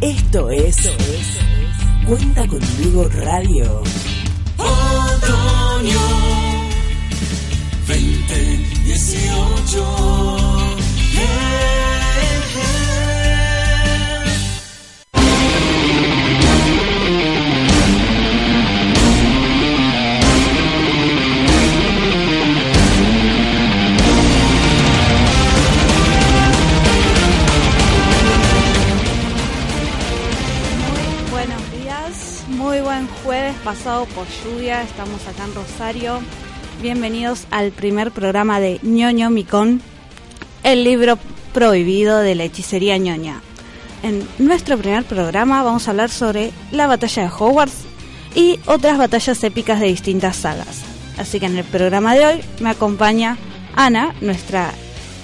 Esto es, Cuenta conmigo Radio. Otoño 2018. Muy buen jueves pasado por lluvia, estamos acá en Rosario. Bienvenidos al primer programa de ñoño Micón, el libro prohibido de la hechicería ñoña. En nuestro primer programa vamos a hablar sobre la batalla de Hogwarts y otras batallas épicas de distintas sagas. Así que en el programa de hoy me acompaña Ana, nuestra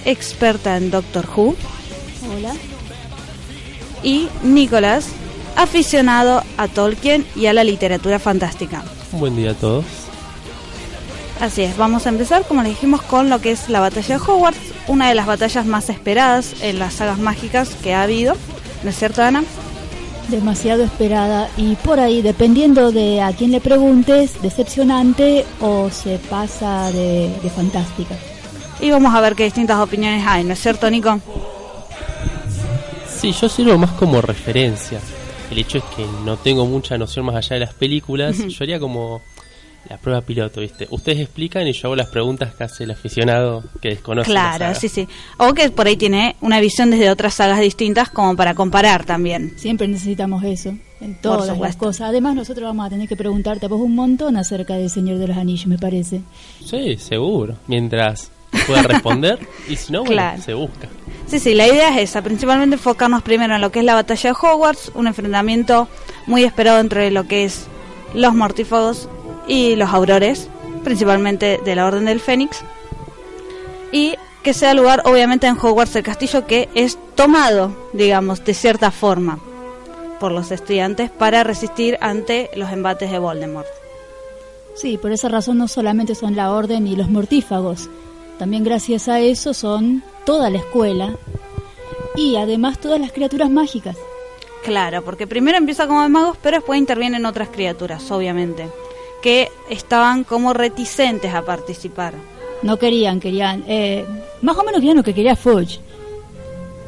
experta en Doctor Who. Hola. Y Nicolás, aficionado a Tolkien y a la literatura fantástica. Un buen día a todos. Así es, vamos a empezar, como le dijimos, con lo que es la batalla de Hogwarts, una de las batallas más esperadas en las sagas mágicas que ha habido. ¿No es cierto, Ana? demasiado esperada y por ahí, dependiendo de a quién le preguntes, decepcionante o se pasa de, de fantástica. Y vamos a ver qué distintas opiniones hay, ¿no es cierto, Nico? Sí, yo sirvo más como referencia. El hecho es que no tengo mucha noción más allá de las películas. Yo haría como la prueba piloto, ¿viste? Ustedes explican y yo hago las preguntas que hace el aficionado que desconoce. la Claro, saga. sí, sí. O que por ahí tiene una visión desde otras sagas distintas como para comparar también. Siempre necesitamos eso en todas las cosas. Además, nosotros vamos a tener que preguntarte a vos un montón acerca del Señor de los Anillos, me parece. Sí, seguro. Mientras pueda responder y si no, bueno, Claro. se busca. Sí, sí, la idea es esa, principalmente enfocarnos primero en lo que es la batalla de Hogwarts, un enfrentamiento muy esperado entre lo que es los mortífagos y los aurores, principalmente de la Orden del Fénix, y que sea lugar obviamente en Hogwarts el castillo que es tomado, digamos, de cierta forma por los estudiantes para resistir ante los embates de Voldemort. Sí, por esa razón no solamente son la orden y los mortífagos, también gracias a eso son toda la escuela y además todas las criaturas mágicas. Claro, porque primero empieza como de magos, pero después intervienen otras criaturas, obviamente, que estaban como reticentes a participar. No querían, querían, eh, más o menos querían lo que quería Fudge.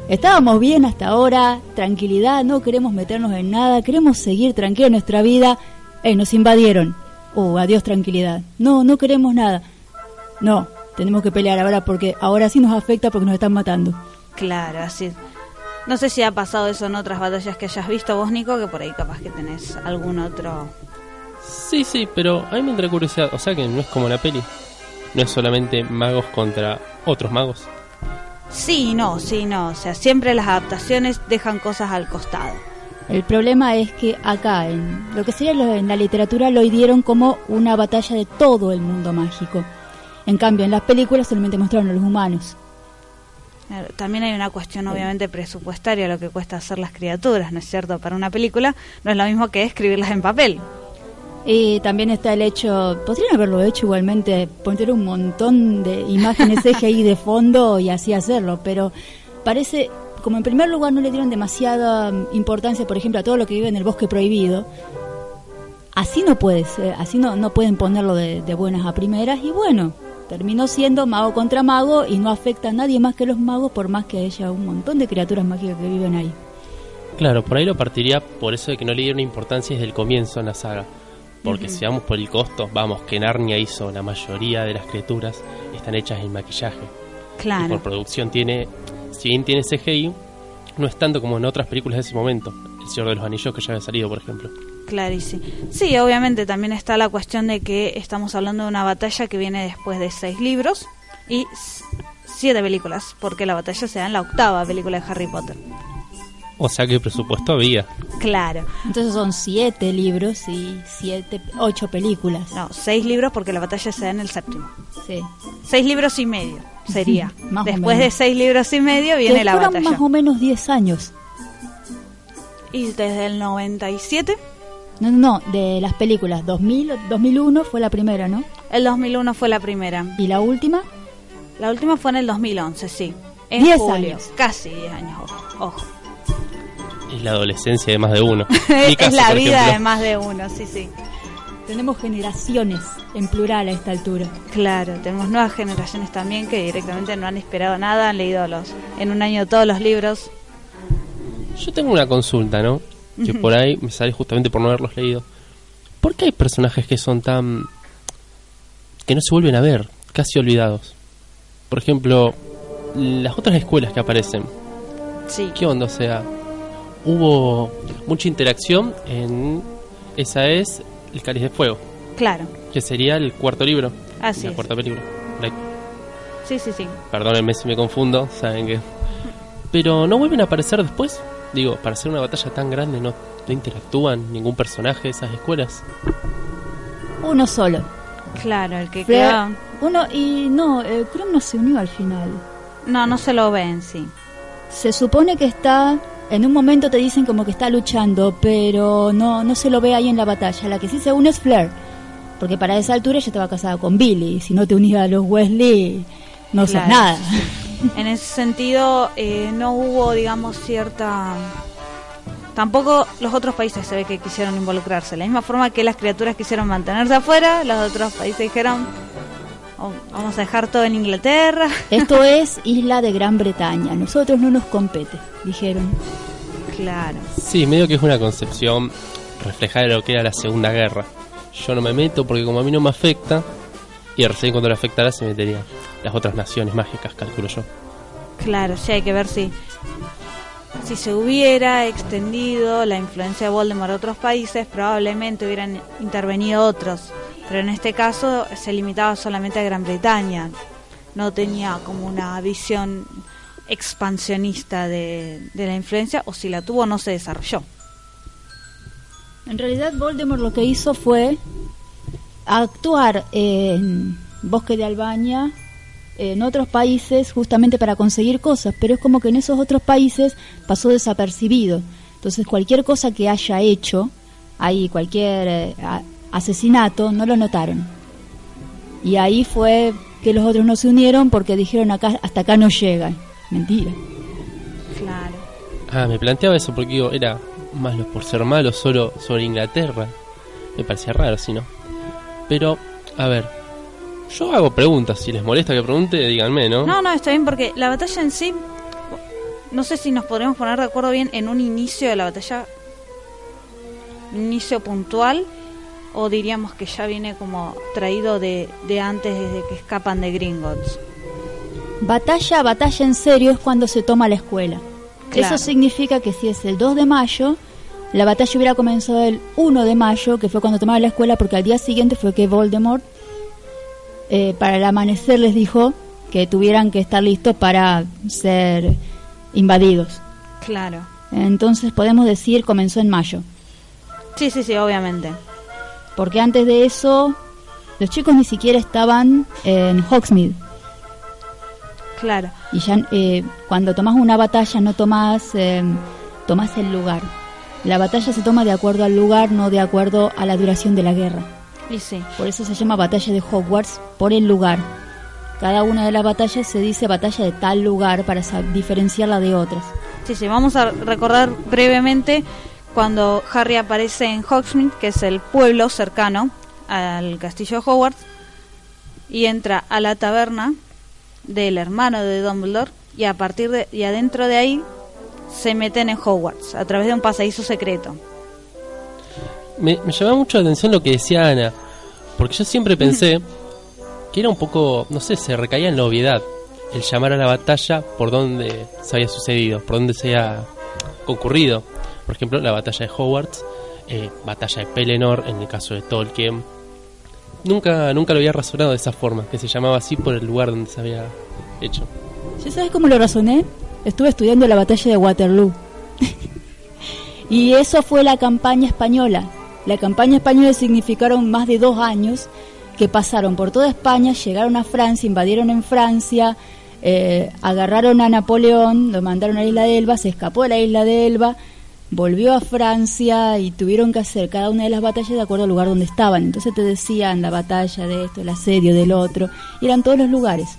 Estábamos bien hasta ahora, tranquilidad, no queremos meternos en nada, queremos seguir tranquila nuestra vida. Eh, nos invadieron. Oh, adiós tranquilidad. No, no queremos nada. No, tenemos que pelear ahora porque ahora sí nos afecta porque nos están matando. Claro, así. No sé si ha pasado eso en otras batallas que hayas visto vos, Nico, que por ahí capaz que tenés algún otro... Sí, sí, pero a mí me entra curiosidad. O sea que no es como la peli. No es solamente magos contra otros magos. Sí, no, sí, no. O sea, siempre las adaptaciones dejan cosas al costado. El problema es que acá, en lo que sería lo- en la literatura, lo dieron como una batalla de todo el mundo mágico. En cambio, en las películas solamente mostraron a los humanos. También hay una cuestión obviamente presupuestaria, lo que cuesta hacer las criaturas, ¿no es cierto? Para una película no es lo mismo que escribirlas en papel. Y también está el hecho, podrían haberlo hecho igualmente, poner un montón de imágenes CGI de fondo y así hacerlo, pero parece, como en primer lugar no le dieron demasiada importancia, por ejemplo, a todo lo que vive en el bosque prohibido, así no puede ser, así no, no pueden ponerlo de, de buenas a primeras y bueno, terminó siendo mago contra mago y no afecta a nadie más que los magos por más que haya un montón de criaturas mágicas que viven ahí. Claro, por ahí lo partiría por eso de que no le dieron importancia desde el comienzo en la saga. Porque si vamos por el costo, vamos, que Narnia hizo la mayoría de las criaturas, están hechas en maquillaje. Y Claro. por producción tiene, si bien tiene CGI, no es tanto como en otras películas de ese momento. El Señor de los Anillos que ya había salido, por ejemplo. Clarísimo. Sí, obviamente también está la cuestión de que estamos hablando de una batalla que viene después de seis libros y siete películas, porque la batalla se da en la octava película de Harry Potter. O sea que presupuesto había. Claro. Entonces son siete libros y siete, ocho películas. No, seis libros porque la batalla se da en el séptimo. Sí. Seis libros y medio sería. Más o Después menos. de seis libros y medio viene que la batalla. más o menos 10 años. Y desde el 97, No, no, de las películas. 2000, 2001 fue la primera, ¿no? el 2001 fue la primera. Y la última, La última fue en el 2011, sí. En Diez julio. años. Casi 10 años, ojo. ojo. Es la adolescencia de más de uno. Caso, es la vida ejemplo. de más de uno, sí, sí. tenemos generaciones en plural a esta altura. Claro, tenemos nuevas generaciones también que directamente no han esperado nada, han leído los en un año todos los libros. Yo tengo una consulta, ¿no? Que por ahí me sale justamente por no haberlos leído. ¿Por qué hay personajes que son tan... que no se vuelven a ver, casi olvidados? Por ejemplo, las otras escuelas que aparecen. Sí, ¿Qué onda? O sea, hubo mucha interacción en... Esa es El Cáliz de Fuego, claro. que sería el cuarto libro. Así la es. cuarta película. Sí, sí, sí. Perdónenme si me confundo, saben que... Pero no vuelven a aparecer después. Digo, para hacer una batalla tan grande no, no interactúan ningún personaje de esas escuelas. Uno solo. Claro, el que queda... Uno, y no, eh, Krum no se unió al final. No, no se lo ven, sí. Se supone que está, en un momento te dicen como que está luchando, pero no, no se lo ve ahí en la batalla. La que sí se une es Flair, porque para esa altura ella estaba casada con Billy. y Si no te unías a los Wesley, no sos Claro, nada. En ese sentido, eh, no hubo, digamos, cierta... Tampoco los otros países se ve que quisieron involucrarse. De la misma forma que las criaturas quisieron mantenerse afuera, los otros países dijeron, "Oh, vamos a dejar todo en Inglaterra. Esto es isla de Gran Bretaña. Nosotros no nos compete, dijeron. Claro. Sí, medio que es una concepción reflejada de lo que era la Segunda Guerra. Yo no me meto porque como a mí no me afecta, y recién cuando le afectara se meterían las otras naciones mágicas, calculo yo. Claro, sí hay que ver si si se hubiera extendido la influencia de Voldemort a otros países, probablemente hubieran intervenido otros. Pero en este caso se limitaba solamente a Gran Bretaña. No tenía como una visión expansionista de, de la influencia, o si la tuvo no se desarrolló. En realidad Voldemort lo que hizo fue actuar en Bosque de Albania, en otros países, justamente para conseguir cosas, pero es como que en esos otros países pasó desapercibido. Entonces cualquier cosa que haya hecho, ahí cualquier eh, asesinato, no lo notaron. Y ahí fue que los otros no se unieron porque dijeron acá hasta acá no llegan. Mentira. Claro. Ah, me planteaba eso porque digo, era malo por ser malo solo sobre Inglaterra. Me parecía raro, si no. Pero, a ver, yo hago preguntas. Si les molesta que pregunte, díganme, ¿no? No, no, está bien porque la batalla en sí, no sé si nos podríamos poner de acuerdo bien en un inicio de la batalla, un inicio puntual, o diríamos que ya viene como traído de, de antes, desde que escapan de Gringotts. Batalla, batalla en serio es cuando se toma la escuela. Claro. Eso significa que si es el 2 de mayo, la batalla hubiera comenzado el 1 de mayo, que fue cuando tomaron la escuela, porque al día siguiente fue que Voldemort, eh, para el amanecer, les dijo que tuvieran que estar listos para ser invadidos. Claro. Entonces podemos decir comenzó en mayo, Sí, sí, sí, obviamente. porque antes de eso los chicos ni siquiera estaban en Hogsmeade. Claro. Y ya eh, cuando tomas una batalla no tomas, eh, tomas el lugar. La batalla se toma de acuerdo al lugar, no de acuerdo a la duración de la guerra. Y sí. Por eso se llama batalla de Hogwarts, por el lugar. Cada una de las batallas se dice batalla de tal lugar para diferenciarla de otras. Sí, sí, vamos a recordar brevemente cuando Harry aparece en Hogsmeade, que es el pueblo cercano al castillo de Hogwarts, y entra a la taberna del hermano de Dumbledore y a partir de y adentro de ahí se meten en Hogwarts a través de un pasadizo secreto. Me, me llamaba mucho la atención lo que decía Ana, porque yo siempre pensé que era un poco, no sé, se recaía en la obviedad el llamar a la batalla por donde se había sucedido, por donde se había concurrido. Por ejemplo, la batalla de Hogwarts, eh, batalla de Pelennor, en el caso de Tolkien. Nunca, nunca lo había razonado de esa forma, que se llamaba así por el lugar donde se había hecho. ¿Ya sabes cómo lo razoné? Estuve estudiando la batalla de Waterloo. y eso fue la campaña española. La campaña española significaron más de dos años que pasaron por toda España, llegaron a Francia, invadieron en Francia, eh, agarraron a Napoleón, lo mandaron a la isla de Elba, se escapó de la isla de Elba, volvió a Francia y tuvieron que hacer cada una de las batallas de acuerdo al lugar donde estaban. Entonces te decían la batalla de esto, el asedio del otro, eran todos los lugares.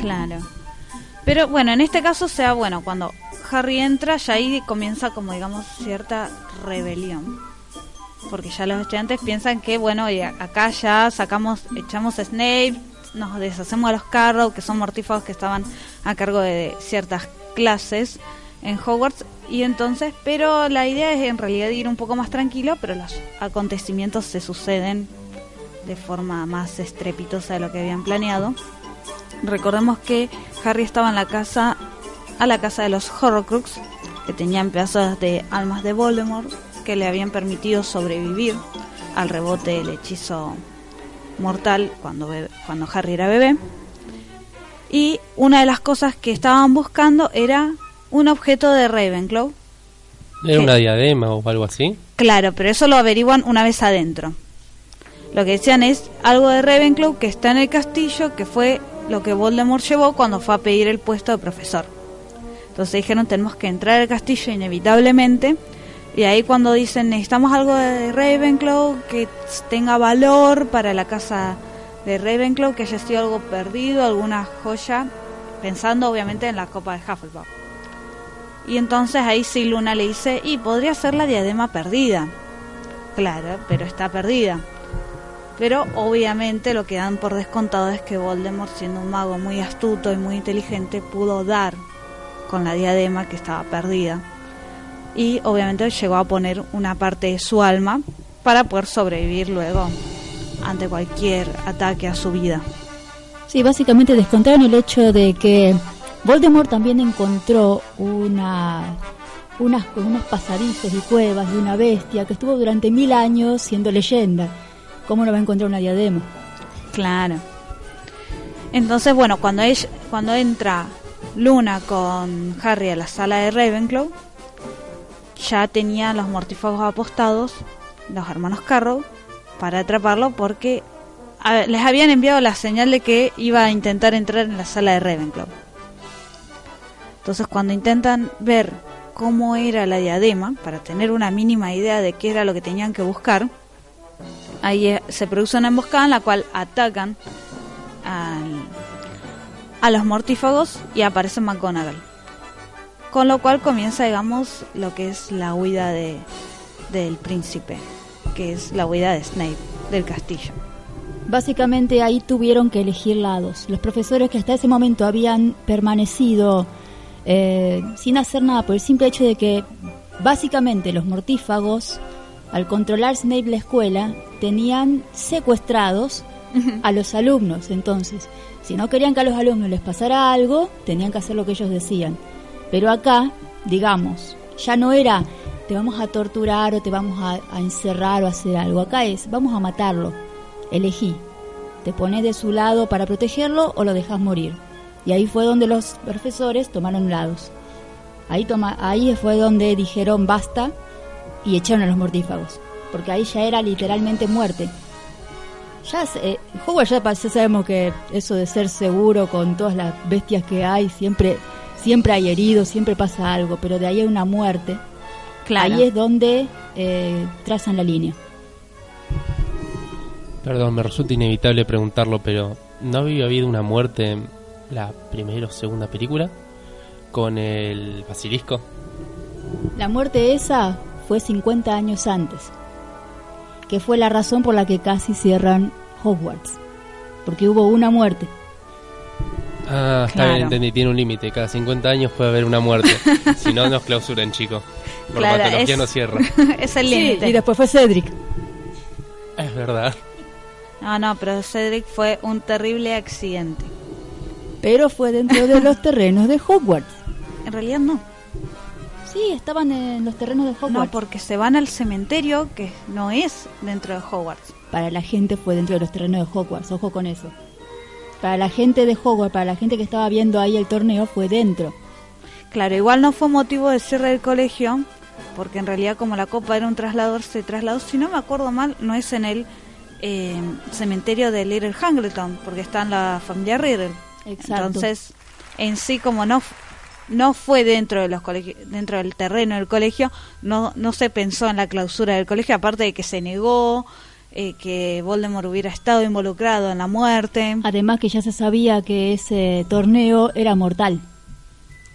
Claro. Pero bueno, en este caso sea bueno, cuando Harry entra, ya ahí comienza como digamos cierta rebelión. Porque ya los estudiantes piensan que bueno, y acá ya sacamos, echamos a Snape, nos deshacemos a los Carrow, que son mortífagos que estaban a cargo de ciertas clases en Hogwarts y entonces, pero la idea es en realidad ir un poco más tranquilo, pero los acontecimientos se suceden de forma más estrepitosa de lo que habían planeado. Recordemos que Harry estaba en la casa a la casa de los Horrocrux, que tenían pedazos de almas de Voldemort que le habían permitido sobrevivir al rebote del hechizo mortal cuando, cuando Harry era bebé. Y una de las cosas que estaban buscando era un objeto de Ravenclaw. ¿Era una diadema o algo así? Claro, pero eso lo averiguan una vez adentro. Lo que decían es algo de Ravenclaw que está en el castillo, que fue lo que Voldemort llevó cuando fue a pedir el puesto de profesor. Entonces dijeron tenemos que entrar al castillo inevitablemente. Y ahí cuando dicen necesitamos algo de Ravenclaw que tenga valor para la casa de Ravenclaw, que haya sido algo perdido, alguna joya, pensando obviamente en la copa de Hufflepuff. Y entonces ahí sí Luna le dice, y podría ser la diadema perdida. Claro, pero está perdida. Pero obviamente lo que dan por descontado es que Voldemort, siendo un mago muy astuto y muy inteligente, pudo dar con la diadema que estaba perdida. Y obviamente llegó a poner una parte de su alma para poder sobrevivir luego ante cualquier ataque a su vida. Sí, básicamente descontaron el hecho de que Voldemort también encontró una, unas, unos pasadizos y cuevas de una bestia que estuvo durante mil años siendo leyenda. ¿Cómo no va a encontrar una diadema? Claro. Entonces, bueno, cuando, ella, cuando entra Luna con Harry a la sala de Ravenclaw, ya tenía los mortífagos apostados, los hermanos Carrow, para atraparlo porque les habían enviado la señal de que iba a intentar entrar en la sala de Ravenclaw. Entonces cuando intentan ver cómo era la diadema, para tener una mínima idea de qué era lo que tenían que buscar, ahí eh, se produce una emboscada en la cual atacan a los mortífagos y aparece McGonagall. Con lo cual comienza, digamos, lo que es la huida de, del príncipe, que es la huida de Snape del castillo. Básicamente ahí tuvieron que elegir lados. Los profesores que hasta ese momento habían permanecido eh, sin hacer nada por el simple hecho de que básicamente los mortífagos, al controlar Snape la escuela, tenían secuestrados a los alumnos. Entonces, si no querían que a los alumnos les pasara algo, tenían que hacer lo que ellos decían. Pero acá, digamos, ya no era te vamos a torturar o te vamos a, a encerrar o hacer algo. Acá es vamos a matarlo. Elegí. ¿Te pones de su lado para protegerlo o lo dejas morir? Y ahí fue donde los profesores tomaron lados. Ahí, ahí fue donde dijeron basta y echaron a los mortífagos. Porque ahí ya era literalmente muerte. Ya, eh, Hogwarts ya, sabemos que eso de ser seguro con todas las bestias que hay, siempre, siempre hay heridos, siempre pasa algo, pero de ahí hay una muerte. Ahí es donde eh, trazan la línea. Perdón, me resulta inevitable preguntarlo, pero ¿no había habido una muerte la primera o segunda película con el basilisco. La muerte esa fue 50 años antes, que fue la razón por la que casi cierran Hogwarts, porque hubo una muerte. Ah, está bien, entendí, tiene un límite, cada 50 años puede haber una muerte, si no nos clausuran, chicos. Por claro, patología no cierra. es el límite. y después fue Cedric. Es verdad. No, no, pero Cedric fue un terrible accidente pero fue dentro de los terrenos de Hogwarts. En realidad no. Sí, estaban en los terrenos de Hogwarts. No, porque se van al cementerio que no es dentro de Hogwarts. Para la gente fue dentro de los terrenos de Hogwarts, ojo con eso. para la gente de Hogwarts, para la gente que estaba viendo ahí el torneo, fue dentro. Claro, igual no fue motivo de cierre del colegio, porque en realidad como la copa era un traslador, se trasladó, si no me acuerdo mal, no es en el eh, cementerio de Little Hangleton, porque está en la familia Riddle. Exacto. Entonces, en sí como no no fue dentro de los dentro del terreno del colegio, no no se pensó en la clausura del colegio, aparte de que se negó eh, que Voldemort hubiera estado involucrado en la muerte. Además que ya se sabía que ese torneo era mortal.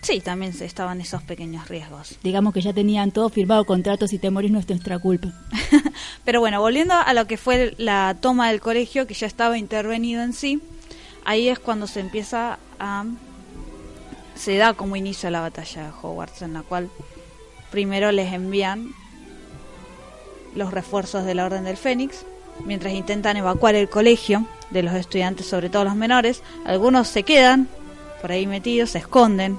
Sí, también se estaban esos pequeños riesgos. Digamos que ya tenían todo firmado contratos y te morís no es nuestra culpa. Pero bueno, volviendo a lo que fue la toma del colegio, que ya estaba intervenido en sí, ahí es cuando se empieza a... se da como inicio la batalla de Hogwarts, en la cual primero les envían los refuerzos de la Orden del Fénix, mientras intentan evacuar el colegio de los estudiantes, sobre todo los menores. Algunos se quedan por ahí metidos, se esconden.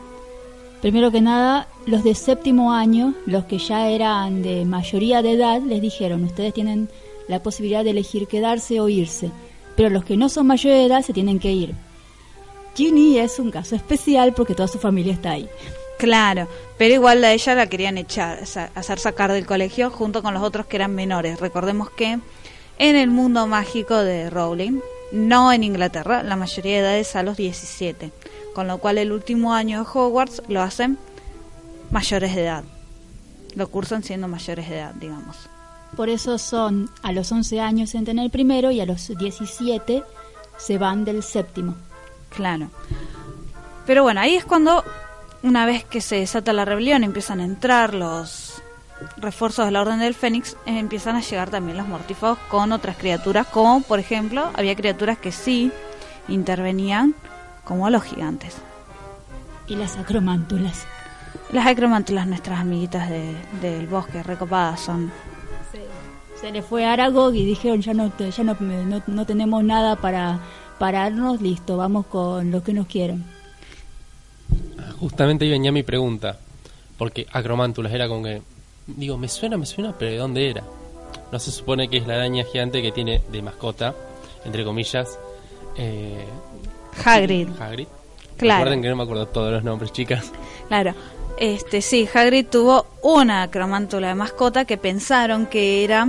Primero que nada, los de séptimo año, los que ya eran de mayoría de edad, les dijeron, ustedes tienen la posibilidad de elegir quedarse o irse, pero los que no son mayores de edad se tienen que ir. Ginny es un caso especial porque toda su familia está ahí. Claro, pero igual a ella la querían echar, hacer sacar del colegio junto con los otros que eran menores. Recordemos que en el mundo mágico de Rowling, no en Inglaterra, la mayoría de edad es a los 17, con lo cual el último año de Hogwarts lo hacen mayores de edad. Lo cursan siendo mayores de edad, digamos. Por eso son a los 11 años entran el primero y a los 17 se van del séptimo. Claro. Pero bueno, ahí es cuando, una vez que se desata la rebelión, empiezan a entrar los refuerzos de la Orden del Fénix, eh, empiezan a llegar también los mortífagos con otras criaturas, como por ejemplo, había criaturas que sí intervenían, como los gigantes. Y las acromántulas. Las acromántulas, nuestras amiguitas de- del bosque, recopadas son. Se le fue Aragog y dijeron ya no te- ya no, no, no tenemos nada para pararnos, listo, vamos con los que nos quieren. Justamente ahí venía mi pregunta. Porque acromántulas era como que. Digo, me suena, me suena, pero ¿de dónde era? No se supone que es la araña gigante que tiene de mascota, entre comillas. Eh, Hagrid. Hagrid. Claro. Recuerden que no me acuerdo todos los nombres, chicas. Claro. Este, sí, Hagrid tuvo una acromántula de mascota que pensaron que era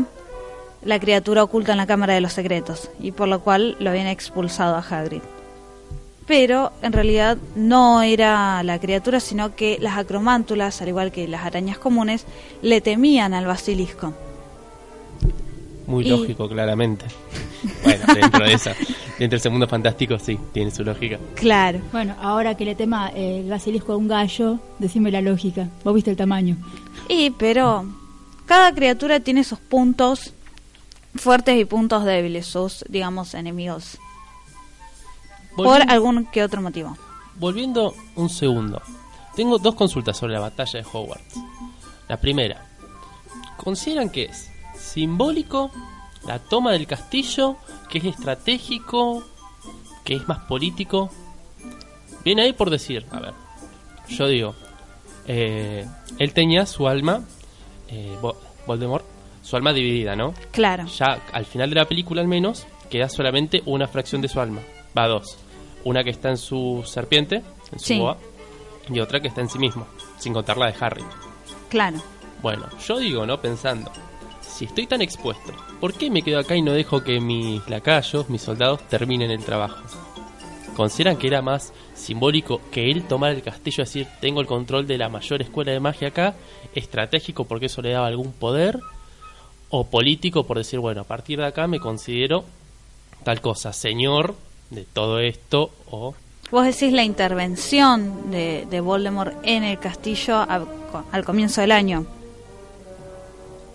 la criatura oculta en la Cámara de los Secretos y por lo cual lo habían expulsado a Hagrid. Pero en realidad no era la criatura, sino que las acromántulas, al igual que las arañas comunes, le temían al basilisco. Muy Y- lógico, claramente. Bueno, dentro de esa, dentro de ese mundo fantástico, sí, tiene su lógica. Claro. Bueno, ahora que le tema eh, el basilisco a un gallo, decime la lógica. Vos viste el tamaño. Y pero cada criatura tiene sus puntos fuertes y puntos débiles, sus, digamos, enemigos. por algún que otro motivo. Volviendo un segundo, tengo dos consultas sobre la batalla de Hogwarts. La primera, ¿consideran que es simbólico la toma del castillo, que es estratégico, que es más político? Viene ahí por decir, a ver, yo digo, eh, él tenía su alma, eh, Vo- Voldemort, su alma dividida, ¿no? Claro. ya al final de la película al menos queda solamente una fracción de su alma. Va dos. Una que está en su serpiente, en su Sí. boa, y otra que está en sí mismo, sin contar la de Harry. Claro. Bueno, yo digo, ¿no? Pensando, si estoy tan expuesto, ¿por qué me quedo acá y no dejo que mis lacayos, mis soldados, terminen el trabajo? ¿Consideran que era más simbólico que él tomara el castillo, es decir, tengo el control de la mayor escuela de magia acá, estratégico porque eso le daba algún poder, o político por decir, bueno, a partir de acá me considero tal cosa, señor de todo esto, o Vos decís la intervención de, de Voldemort en el castillo a- al comienzo del año.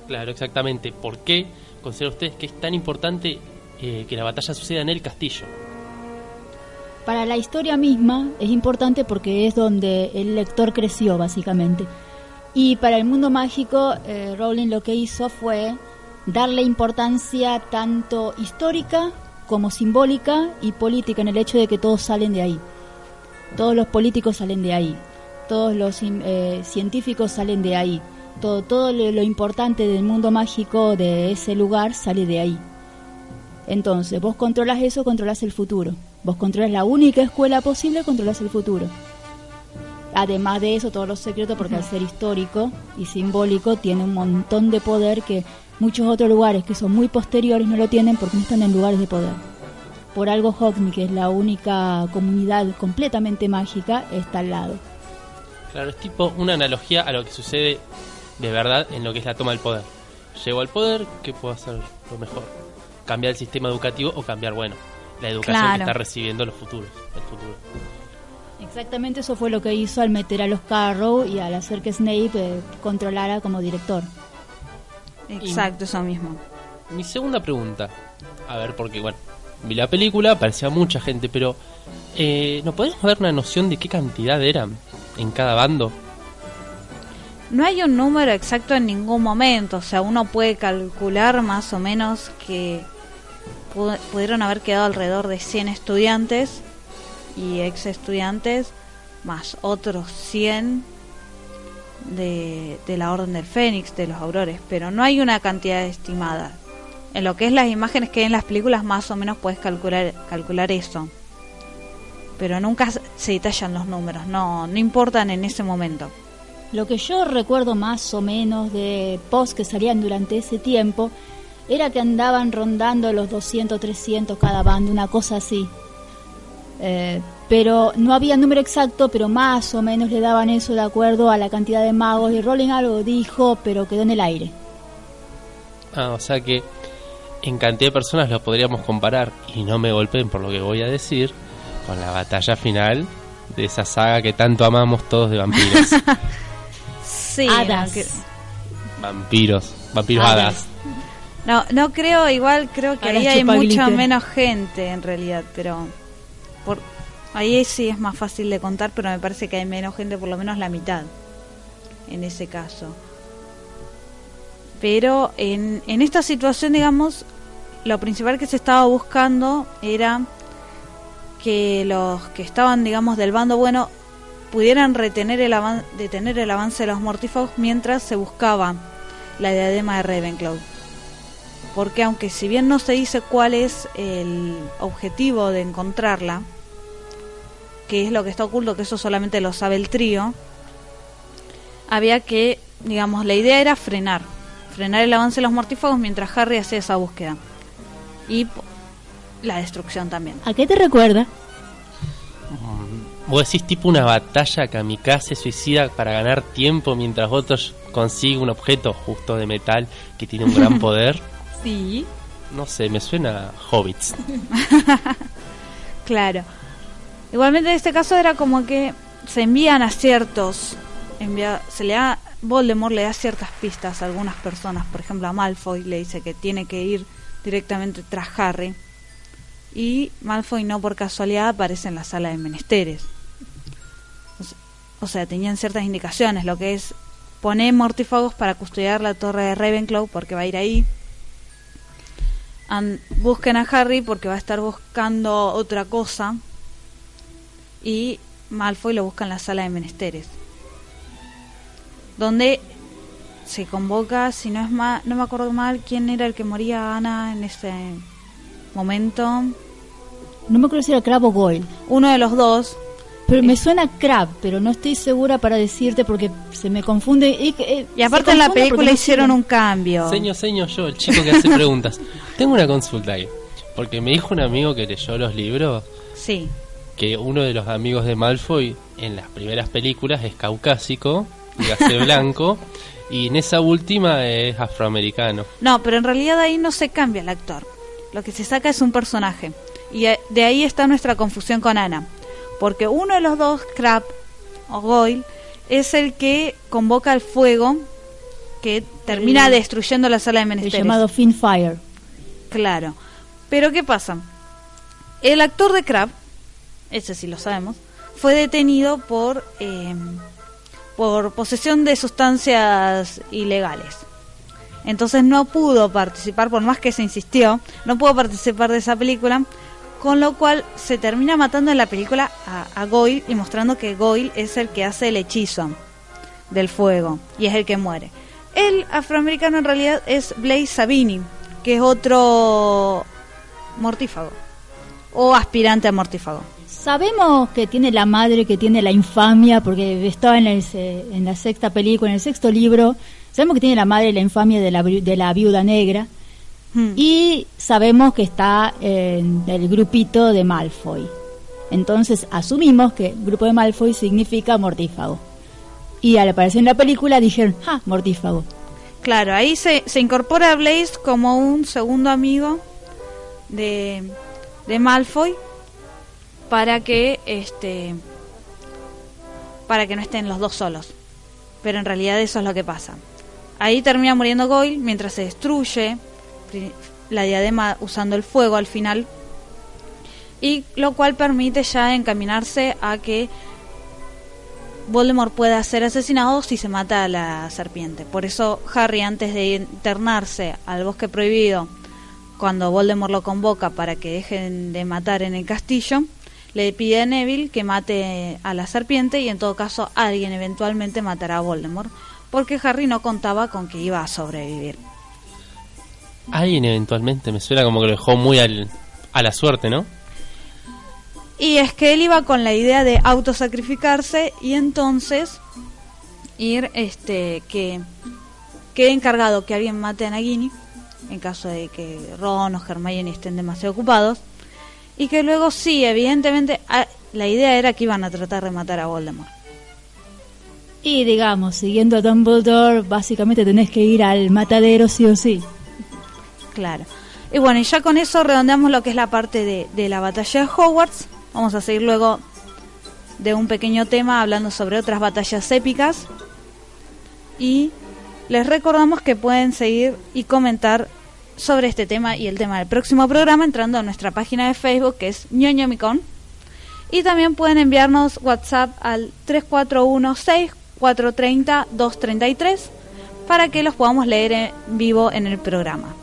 Claro, exactamente. ¿Por qué consideran ustedes que es tan importante eh, que la batalla suceda en el castillo? Para la historia misma es importante porque es donde el lector creció, básicamente. Y para el mundo mágico, eh, Rowling lo que hizo fue darle importancia tanto histórica como simbólica y política en el hecho de que todos salen de ahí. Todos los políticos salen de ahí. Todos los eh, científicos salen de ahí. Todo, todo lo importante del mundo mágico de ese lugar sale de ahí. Entonces, vos controlas eso, controlas el futuro. Vos controlas la única escuela posible, controlas el futuro. Además de eso, todos los secretos, porque al ser histórico y simbólico, tiene un montón de poder que muchos otros lugares que son muy posteriores no lo tienen porque no están en lugares de poder. Por algo Hogsmeade, que es la única comunidad completamente mágica, está al lado. Claro, es tipo una analogía a lo que sucede de verdad en lo que es la toma del poder. Llego al poder, ¿qué puedo hacer lo mejor? Cambiar el sistema educativo o cambiar, bueno, la educación Claro. que está recibiendo los futuros, el futuro. Exactamente eso fue lo que hizo al meter a los Carrow y al hacer que Snape eh, controlara como director. Exacto, eso mismo. Mi segunda pregunta, a ver, porque bueno, vi la película, parecía mucha gente, pero eh, ¿no podemos dar una noción de qué cantidad eran en cada bando? No hay un número exacto en ningún momento, o sea, uno puede calcular más o menos que pu- pudieron haber quedado alrededor de 100 estudiantes y ex estudiantes, más otros 100 de, de la Orden del Fénix, de los Aurores, pero no hay una cantidad estimada. En lo que es las imágenes que hay en las películas, más o menos puedes calcular, calcular eso. Pero nunca se detallan los números, no, no importan en ese momento. Lo que yo recuerdo más o menos de posts que salían durante ese tiempo era que andaban rondando los 200, 300 cada bando, una cosa así. Eh, pero no había número exacto, pero más o menos le daban eso de acuerdo a la cantidad de magos. Y Rowling algo dijo, pero quedó en el aire. Ah, o sea que en cantidad de personas lo podríamos comparar, y no me golpeen por lo que voy a decir, con la batalla final de esa saga que tanto amamos todos de vampiros. Sí, Hadas. aunque- vampiros, vampiros Hadas. hadas. No, no creo, igual creo que Hadas ahí hay mucha glitter. menos gente en realidad, pero por ahí sí es más fácil de contar, pero me parece que hay menos gente, por lo menos la mitad en ese caso. Pero en, en esta situación, digamos, lo principal que se estaba buscando era que los que estaban, digamos, del bando bueno pudieran retener el detener el avance de los mortífagos mientras se buscaba la diadema de Ravenclaw. Porque aunque si bien no se dice cuál es el objetivo de encontrarla, que es lo que está oculto, que eso solamente lo sabe el trío, había que, digamos, la idea era frenar, frenar el avance de los mortífagos mientras Harry hacía esa búsqueda. Y la destrucción también. ¿A qué te recuerda? Vos decís tipo una batalla kamikaze suicida para ganar tiempo mientras otros consiguen un objeto justo de metal que tiene un gran poder. Sí. No sé, me suena a hobbits. Claro. Igualmente en este caso era como que se envían a ciertos, envía, se le da, Voldemort le da ciertas pistas a algunas personas, por ejemplo a Malfoy le dice que tiene que ir directamente tras Harry y Malfoy no por casualidad aparece en la sala de menesteres. O se- O sea, tenían ciertas indicaciones, lo que es poner mortífagos para custodiar la torre de Ravenclaw porque va a ir ahí. Busquen a Harry porque va a estar buscando otra cosa. Y Malfoy lo busca en la sala de menesteres. Donde se convoca, si no es mal, no me acuerdo mal quién era el que moría Ana en ese momento. No me acuerdo si era Crab o Goyle. Uno de los dos. Pero me suena Crab, pero no estoy segura para decirte porque se me confunde. Y, eh, Y aparte en la película hicieron un cambio. Señor, señor, yo, el chico que hace preguntas. Tengo una consulta ahí. Porque me dijo un amigo que leyó los libros Sí. que uno de los amigos de Malfoy en las primeras películas es caucásico, dígase blanco, y en esa última es afroamericano. No, pero en realidad ahí no se cambia el actor. Lo que se saca es un personaje. Y eh, de ahí está nuestra confusión con Ana. Porque uno de los dos, Crab o Goyle, es el que convoca el fuego que termina El- destruyendo la sala de El menesteres. llamado Finfire. Claro. Pero ¿qué pasa? El actor de Crab, ese sí lo sabemos, fue detenido por, eh, por posesión de sustancias ilegales. Entonces no pudo participar, por más que se insistió, no pudo participar de esa película, con lo cual se termina matando en la película a, Goyle y mostrando que Goyle es el que hace el hechizo del fuego y es el que muere. El afroamericano en realidad es Blaze Sabini, que es otro mortífago. o aspirante a mortífago. Sabemos que tiene la madre, que tiene la infamia, porque estaba en, el, en la sexta película, en el sexto libro. Sabemos que tiene la madre la infamia de la, de la viuda negra. Hmm. Y sabemos que está en el grupito de Malfoy. Entonces asumimos que el grupo de Malfoy significa mortífago. Y al aparecer en la película dijeron, ¡ah, mortífago! Claro, ahí se, se incorpora a Blaze como un segundo amigo de, de Malfoy para que este para que no estén los dos solos. Pero en realidad eso es lo que pasa. Ahí termina muriendo Goyle mientras se destruye la diadema usando el fuego al final. Y lo cual permite ya encaminarse a que Voldemort pueda ser asesinado si se mata a la serpiente. Por eso Harry antes de internarse al bosque prohibido, cuando Voldemort lo convoca para que dejen de matar en el castillo, le pide a Neville que mate a la serpiente y en todo caso alguien eventualmente matará a Voldemort, porque Harry no contaba con que iba a sobrevivir. Alguien eventualmente me suena como que lo dejó muy al, a la suerte, ¿no? Y es que él iba con la idea de autosacrificarse y entonces ir, este, que quede encargado que alguien mate a Nagini, en caso de que Ron o Hermione estén demasiado ocupados, y que luego sí, evidentemente, a- la idea era que iban a tratar de matar a Voldemort. Y digamos, siguiendo a Dumbledore, básicamente tenés que ir al matadero sí o sí. Claro. Y bueno, y ya con eso redondeamos lo que es la parte de, la batalla de Hogwarts. Vamos a seguir luego de un pequeño tema hablando sobre otras batallas épicas. Y les recordamos que pueden seguir y comentar sobre este tema y el tema del próximo programa entrando a nuestra página de Facebook que es ñoñomicon. Y también pueden enviarnos WhatsApp al 3416-430-233 para que los podamos leer en vivo en el programa.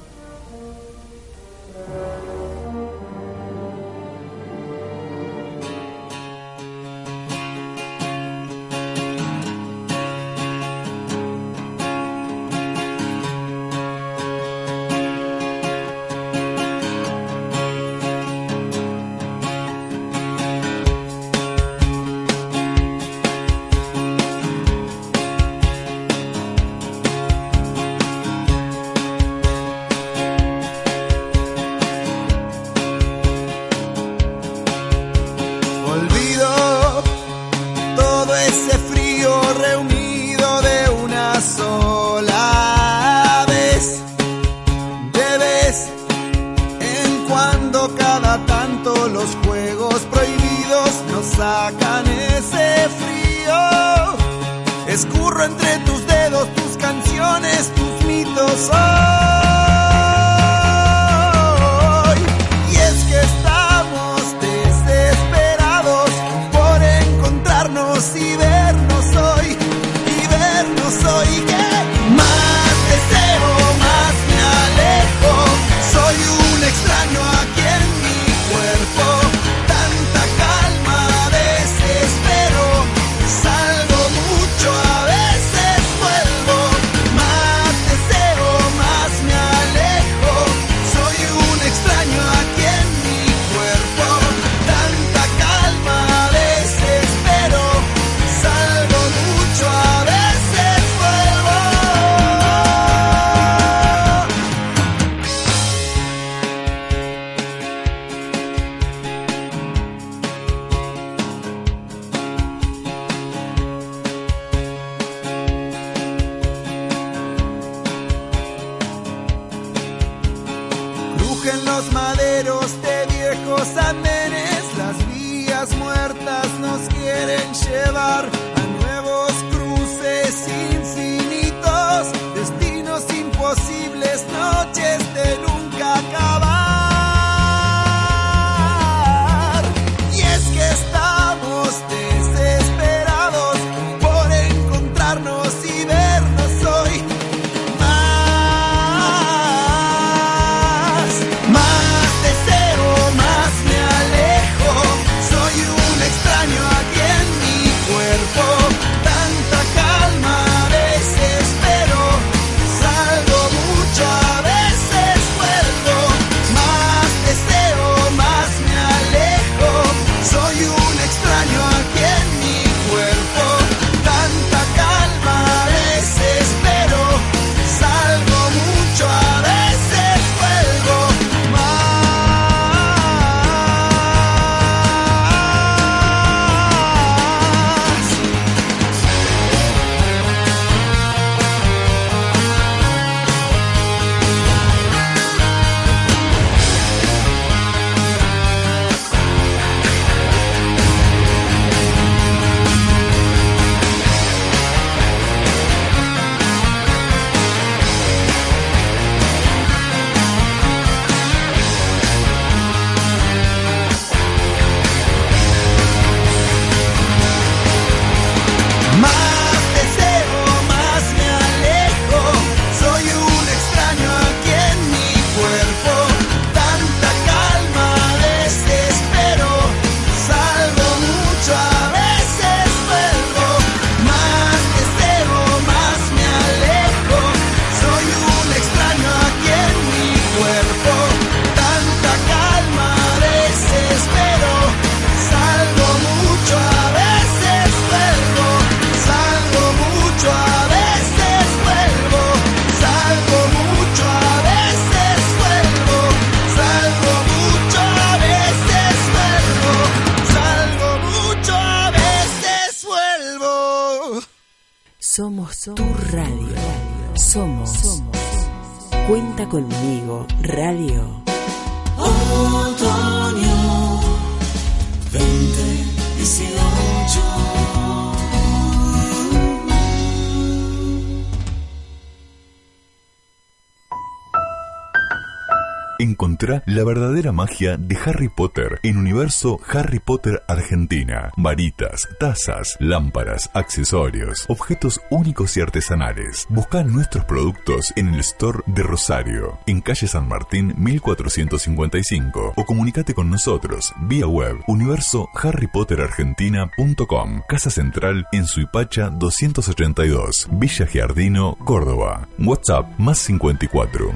La verdadera magia de Harry Potter en Universo Harry Potter Argentina. Varitas, tazas, lámparas, accesorios, objetos únicos y artesanales. Busca nuestros productos en el store de Rosario, en calle San Martín 1455 o comunícate con nosotros vía web universo Harry Potter Argentina.com. Casa Central en Suipacha 282, Villa Giardino, Córdoba. WhatsApp más 54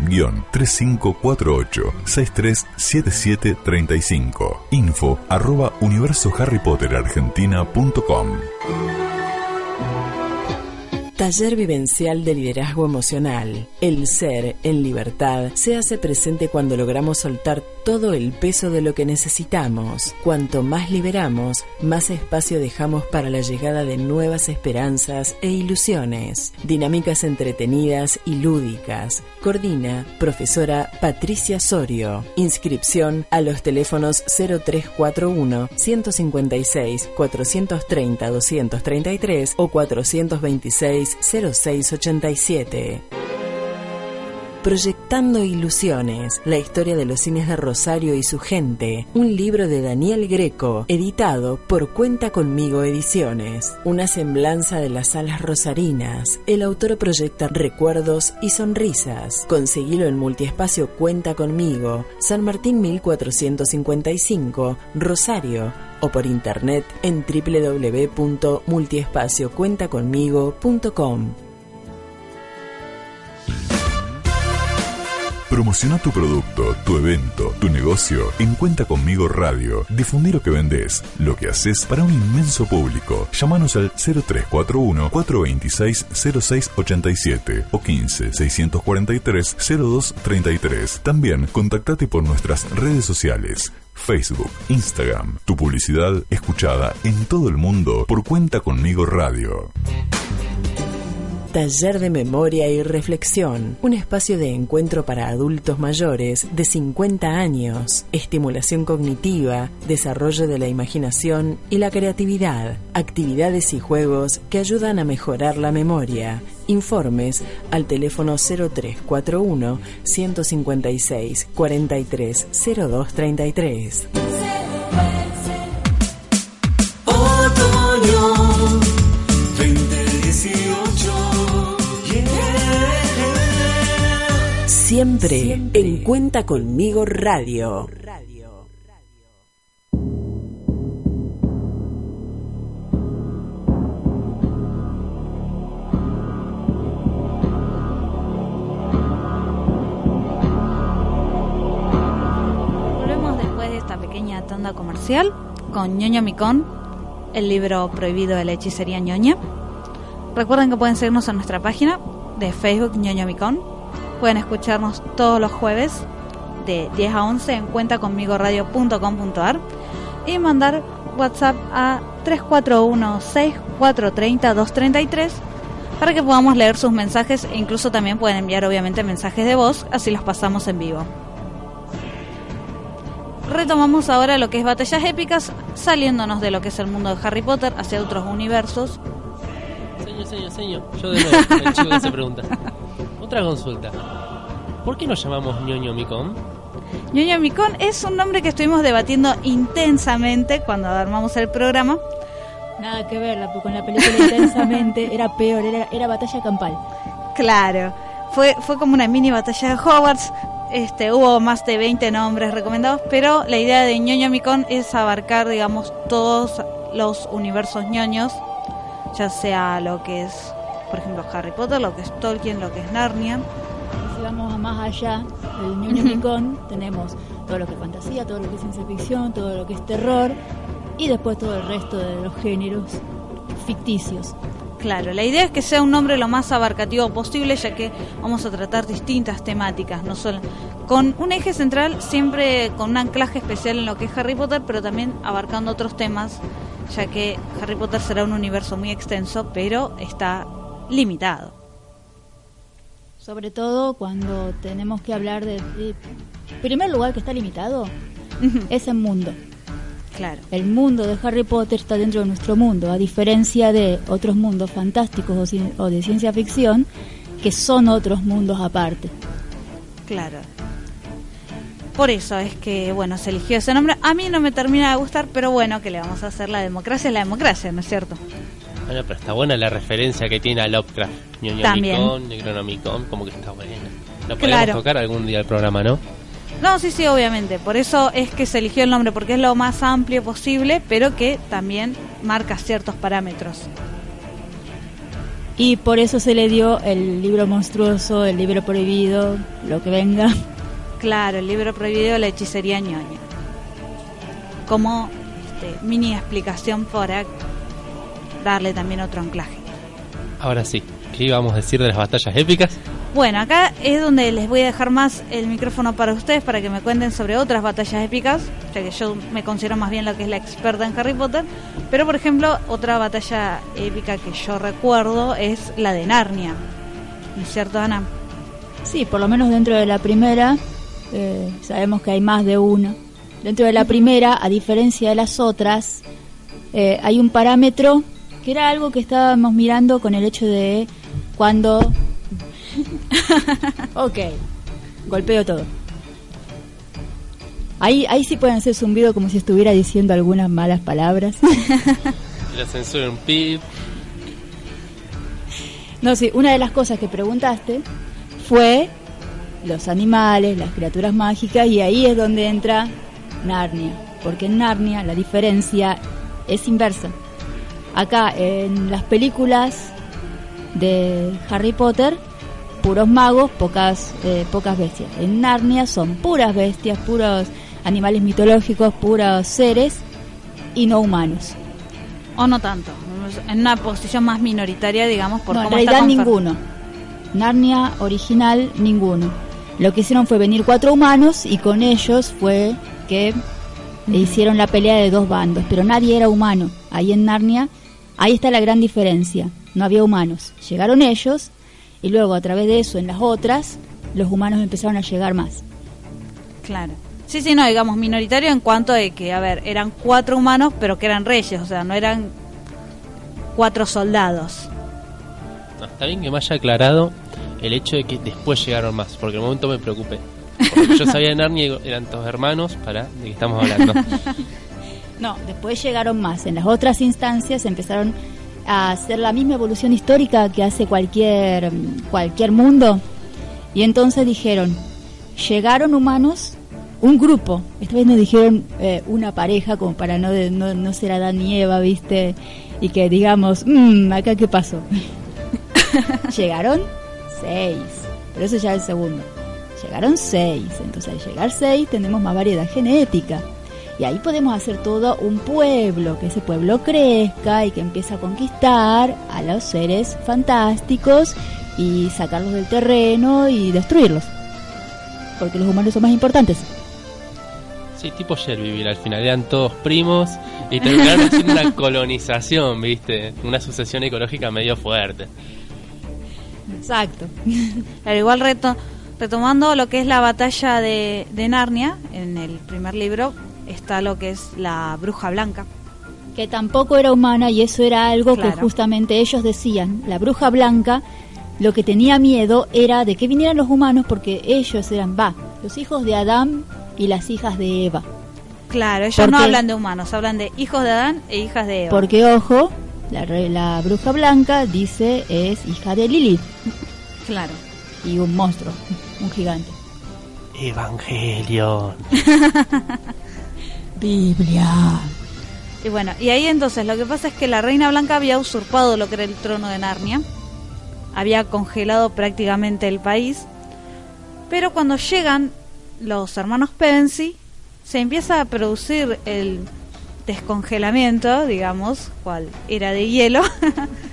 3548 637735. Info arroba universo Harry Potter Argentina.com. Taller Vivencial de Liderazgo Emocional. El ser en libertad se hace presente cuando logramos soltar todo el peso de lo que necesitamos. Cuanto más liberamos, más espacio dejamos para la llegada de nuevas esperanzas e ilusiones. Dinámicas entretenidas y lúdicas. Coordina profesora Patricia Sorio. Inscripción a los teléfonos 0341 156 430 233 o 426 0687. Proyectando Ilusiones, la historia de los cines de Rosario y su gente, un libro de Daniel Greco, editado por Cuenta Conmigo Ediciones, una semblanza de las salas rosarinas. El autor proyecta recuerdos y sonrisas. Conseguilo en Multiespacio Cuenta Conmigo, San Martín 1455, Rosario, o por internet en www.multiespaciocuentaconmigo.com. Promociona tu producto, tu evento, tu negocio en Cuenta Conmigo Radio. Difundí lo que vendés, lo que haces para un inmenso público. Llámanos al 0341-426-0687 o 15-643-0233. También contactate por nuestras redes sociales. Facebook, Instagram, tu publicidad escuchada en todo el mundo por Cuenta Conmigo Radio. Taller de Memoria y Reflexión, un espacio de encuentro para adultos mayores de 50 años, estimulación cognitiva, desarrollo de la imaginación y la creatividad, actividades y juegos que ayudan a mejorar la memoria. Informes al teléfono 0341 156 43 02 Yeah. Siempre, en Cuenta Conmigo Radio. Volvemos después de esta pequeña tanda comercial con ñoño Micón, el libro prohibido de la hechicería ñoña. Recuerden que pueden seguirnos en nuestra página de Facebook ñoño Micón. Pueden escucharnos todos los jueves de 10 a 11 en cuentaconmigoradio.com.ar y mandar WhatsApp a 341-6430-233 para que podamos leer sus mensajes e incluso también pueden enviar obviamente mensajes de voz, así los pasamos en vivo. Retomamos ahora lo que es batallas épicas, saliéndonos de lo que es el mundo de Harry Potter hacia otros universos. Señor, señor, señor. Yo de nuevo, el chico que se pregunta. Otra consulta. ¿Por qué nos llamamos ñoño micón? Ñoño Micón es un nombre que estuvimos debatiendo intensamente cuando armamos el programa. Nada que ver con la película intensamente, era peor, era, era batalla campal. Claro, fue, fue como una mini batalla de Hogwarts. Este, hubo más de 20 nombres recomendados, pero la idea de ñoño Micón es abarcar, digamos, todos los universos ñoños, ya sea lo que es, por ejemplo, Harry Potter, lo que es Tolkien, lo que es Narnia. Y si vamos a más allá del ñoño micón, tenemos todo lo que es fantasía, todo lo que es ciencia ficción, todo lo que es terror y después todo el resto de los géneros ficticios. Claro, la idea es que sea un nombre lo más abarcativo posible, ya que vamos a tratar distintas temáticas, no solo con un eje central, siempre con un anclaje especial en lo que es Harry Potter, pero también abarcando otros temas, ya que Harry Potter será un universo muy extenso, pero está limitado. Sobre todo cuando tenemos que hablar de... de- primer lugar que está limitado es el mundo. Claro. El mundo de Harry Potter está dentro de nuestro mundo, a diferencia de otros mundos fantásticos o, o de ciencia ficción, que son otros mundos aparte. Claro. Por eso es que, bueno, se eligió ese nombre. A mí no me termina de gustar, pero bueno, que le vamos a hacer la democracia la democracia, ¿no es cierto? Bueno, pero está buena la referencia que tiene a Lovecraft. También. Ñoñomicon, Necronomicon, como que está buena. Lo podemos Claro. tocar algún día el programa, ¿no? No, sí, sí, obviamente. Por eso es que se eligió el nombre, porque es lo más amplio posible, pero que también marca ciertos parámetros. Y por eso se le dio el libro monstruoso, el libro prohibido, lo que venga. Claro, el libro prohibido de la hechicería ñoña. Como este, mini explicación para darle también otro anclaje. Ahora sí, ¿qué íbamos a decir de las batallas épicas? Bueno, acá es donde les voy a dejar más el micrófono para ustedes para que me cuenten sobre otras batallas épicas, ya que yo me considero más bien lo que es la experta en Harry Potter. Pero, por ejemplo, otra batalla épica que yo recuerdo es la de Narnia. ¿No es cierto, Ana? Sí, por lo menos dentro de la primera, eh, sabemos que hay más de una. Dentro de la primera, a diferencia de las otras, eh, hay un parámetro que era algo que estábamos mirando con el hecho de cuando... ok, golpeo todo. Ahí, ahí sí pueden hacer zumbido como si estuviera diciendo algunas malas palabras. La censura un pip. No, sí, una de las cosas que preguntaste fue los animales, las criaturas mágicas, y ahí es donde entra Narnia. Porque en Narnia la diferencia es inversa. Acá en las películas de Harry Potter, puros magos, pocas, eh, pocas bestias. En Narnia son puras bestias, puros animales mitológicos, puros seres y no humanos. O no tanto. En una posición más minoritaria, digamos, por no, en cómo está realidad ninguno. Narnia original, ninguno. Lo que hicieron fue venir cuatro humanos y con ellos fue que hicieron la pelea de dos bandos, pero nadie era humano. Ahí en Narnia, ahí está la gran diferencia. No había humanos. Llegaron ellos y luego a través de eso en las otras, los humanos empezaron a llegar más. Claro. Sí, sí, no, digamos minoritario en cuanto de que, a ver, eran cuatro humanos, pero que eran reyes, o sea, no eran cuatro soldados. No, está bien que me haya aclarado el hecho de que después llegaron más, porque en el momento me preocupé. Porque yo sabía de Narnia y eran todos hermanos, para, ¿de qué estamos hablando? No, después llegaron más. En las otras instancias empezaron a hacer la misma evolución histórica que hace cualquier, cualquier mundo. Y entonces dijeron, llegaron humanos, un grupo. Esta vez no dijeron eh, una pareja como para no, no, no ser Adán y Eva, ¿viste? Y que digamos, "Mm, acá qué pasó. llegaron seis. Pero eso ya es el segundo. Llegaron seis. Entonces al llegar seis tenemos más variedad genética. Y ahí podemos hacer todo un pueblo, que ese pueblo crezca y que empiece a conquistar a los seres fantásticos y sacarlos del terreno y destruirlos. Porque los humanos son más importantes. Sí, tipo Shelbyville, al final eran todos primos y terminaron haciendo una colonización, ¿viste? Una sucesión ecológica medio fuerte. Exacto. Al igual reto, retomando lo que es la batalla de, de Narnia, en el primer libro está lo que es la bruja blanca. Que tampoco era humana y eso era algo que justamente ellos decían. La bruja blanca lo que tenía miedo era de que vinieran los humanos porque ellos eran, va, los hijos de Adán y las hijas de Eva. Claro, ellos ¿Por no hablan de humanos, hablan de hijos de Adán e hijas de Eva. Porque, ojo, la, re- la bruja blanca dice es hija de Lilith Claro. y un monstruo, un gigante. Evangelion. Biblia. Y bueno, y ahí entonces lo que pasa es que la reina blanca había usurpado lo que era el trono de Narnia, había congelado prácticamente el país, pero cuando llegan los hermanos Pevensie, se empieza a producir el descongelamiento, digamos, cual era de hielo,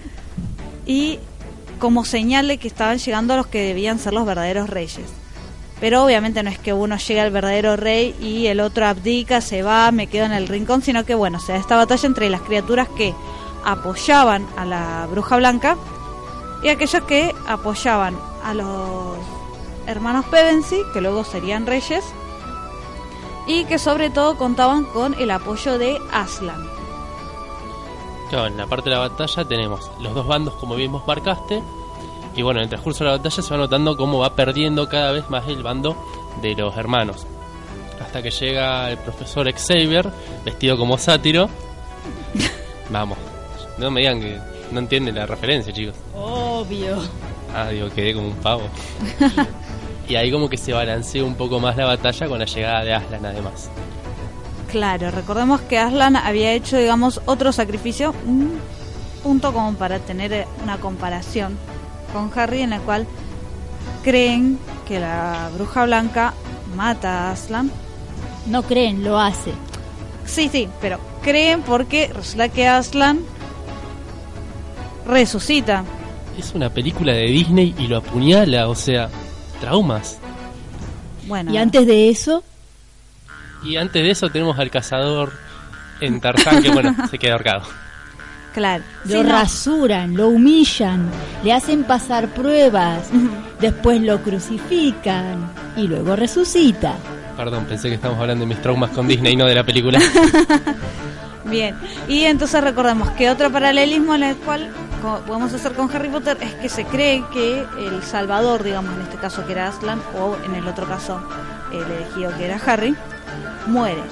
y como señal de que estaban llegando los que debían ser los verdaderos reyes. Pero obviamente no es que uno llega al verdadero rey y el otro abdica, se va, me quedo en el rincón, sino que bueno, se da esta batalla entre las criaturas que apoyaban a la bruja blanca y aquellos que apoyaban a los hermanos Pevensey, que luego serían reyes, y que sobre todo contaban con el apoyo de Aslan. Claro, en la parte de la batalla tenemos los dos bandos, como bien vos marcaste. Y bueno, en el transcurso de la batalla se va notando cómo va perdiendo cada vez más el bando de los hermanos. Hasta que llega el profesor Xavier, vestido como sátiro. Vamos, no me digan que no entienden la referencia, chicos. Obvio. Ah, digo, quedé como un pavo. y ahí como que se balancea un poco más la batalla con la llegada de Aslan además. Claro, recordemos que Aslan había hecho, digamos, otro sacrificio, un punto como para tener una comparación con Harry en el cual creen que la bruja blanca mata a Aslan. No creen, lo hace. Sí, sí, pero creen porque resulta que Aslan resucita. Es una película de Disney y lo apuñala, o sea, traumas. Bueno, Y antes de eso, Y antes de eso tenemos al cazador en Tarzán, que bueno, se queda ahorcado. Claro. lo Sí, no, rasuran, lo humillan, le hacen pasar pruebas, después lo crucifican y luego resucita. Perdón, pensé que estábamos hablando de mis traumas con Disney, no de la película. Bien, y entonces recordemos que otro paralelismo en el cual podemos hacer con Harry Potter es que se cree que el Salvador, digamos en este caso que era Aslan, o en el otro caso el elegido que era Harry, muere.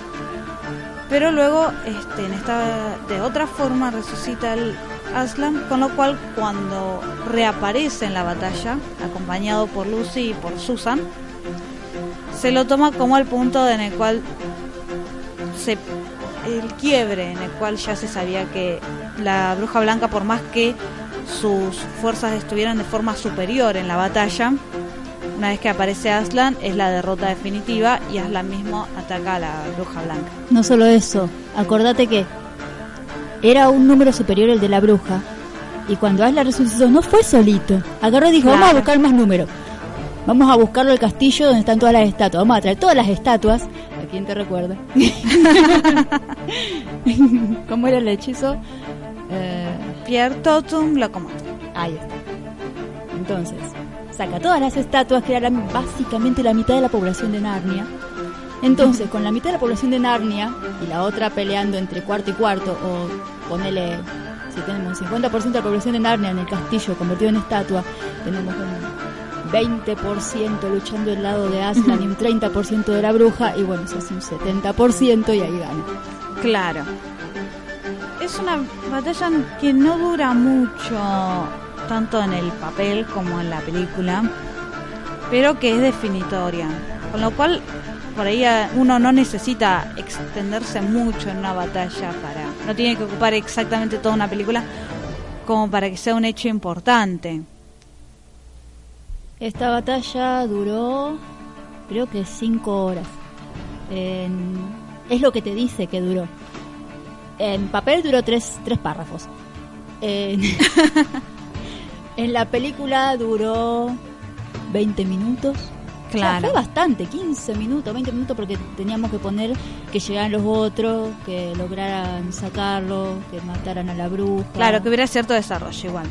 Pero luego, este, en esta, de otra forma, resucita el Aslan, con lo cual cuando reaparece en la batalla, acompañado por Lucy y por Susan, se lo toma como el punto en el cual se el quiebre en el cual ya se sabía que la bruja blanca por más que sus fuerzas estuvieran de forma superior en la batalla una vez que aparece Aslan es la derrota definitiva y Aslan mismo ataca a la bruja blanca No solo eso, acordate que era un número superior el de la bruja. Y cuando Aslan resucitó, no fue solito. Agarró y dijo, vamos a buscar más números. Vamos a buscarlo al castillo donde están todas las estatuas. Vamos a traer todas las estatuas. ¿A quién te recuerda? ¿Cómo era el hechizo? Eh, Pierre Totum Locomotor ahí está. Entonces, saca todas las estatuas, que era la- básicamente la mitad de la población de Narnia. Entonces, con la mitad de la población de Narnia y la otra peleando entre cuarto y cuarto, o ponele, si tenemos un 50% de la población de Narnia en el castillo convertido en estatua, tenemos un 20% luchando del lado de Aslan y un 30% de la bruja, y bueno, se hace un 70% y ahí gana. claro es una batalla que no dura mucho tanto en el papel como en la película pero que es definitoria con lo cual por ahí uno no necesita extenderse mucho en una batalla para no tiene que ocupar exactamente toda una película como para que sea un hecho importante Esta batalla duró, creo que cinco horas. En- es lo que te dice que duró. En papel duró tres, tres párrafos. En, en la película duró 20 minutos. O sea, Claro. fue bastante, 15 minutos, 20 minutos, porque teníamos que poner que llegaran los otros, que lograran sacarlo, que mataran a la bruja. Claro, que hubiera cierto desarrollo igual.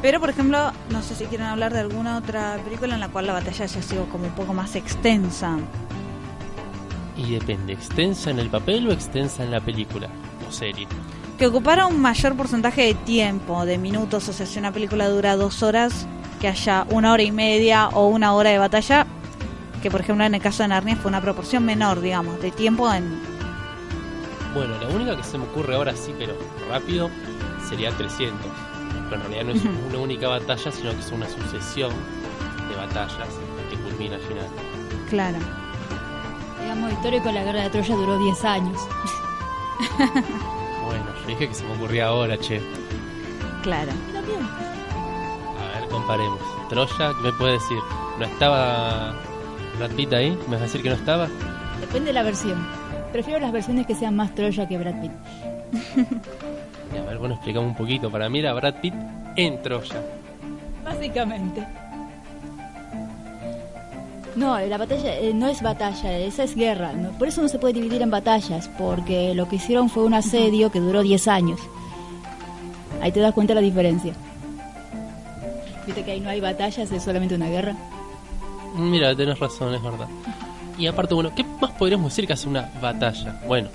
Pero, por ejemplo, no sé si quieren hablar de alguna otra película en la cual la batalla haya sido como un poco más extensa. Y depende, ¿extensa en el papel o extensa en la película o serie? Que ocupara un mayor porcentaje de tiempo, de minutos, o sea, si una película dura dos horas, que haya una hora y media o una hora de batalla, que por ejemplo en el caso de Narnia fue una proporción menor, digamos, de tiempo en... Bueno, la única que se me ocurre ahora sí, pero rápido, sería 300. Pero en realidad no es una única batalla, sino que es una sucesión de batallas que culmina al final. Claro. Digamos, histórico, la guerra de Troya duró 10 años. Dije que se me ocurría ahora, che. Claro. A ver, comparemos. Troya, ¿qué me puede decir? ¿No estaba Brad Pitt ahí? ¿Me vas a decir que no estaba? Depende de la versión. Prefiero las versiones que sean más Troya que Brad Pitt. Y a ver, bueno, explicamos un poquito. Para mí era Brad Pitt en Troya. Básicamente. No, la batalla eh, no es batalla, esa es guerra. ¿no? Por eso no se puede dividir en batallas, porque lo que hicieron fue un asedio que duró 10 años. Ahí te das cuenta la diferencia. dijiste que ahí no hay batallas, es solamente una guerra. Mira, tenés razón, es verdad. Y aparte, bueno, ¿qué más podríamos decir que hace una batalla? Bueno,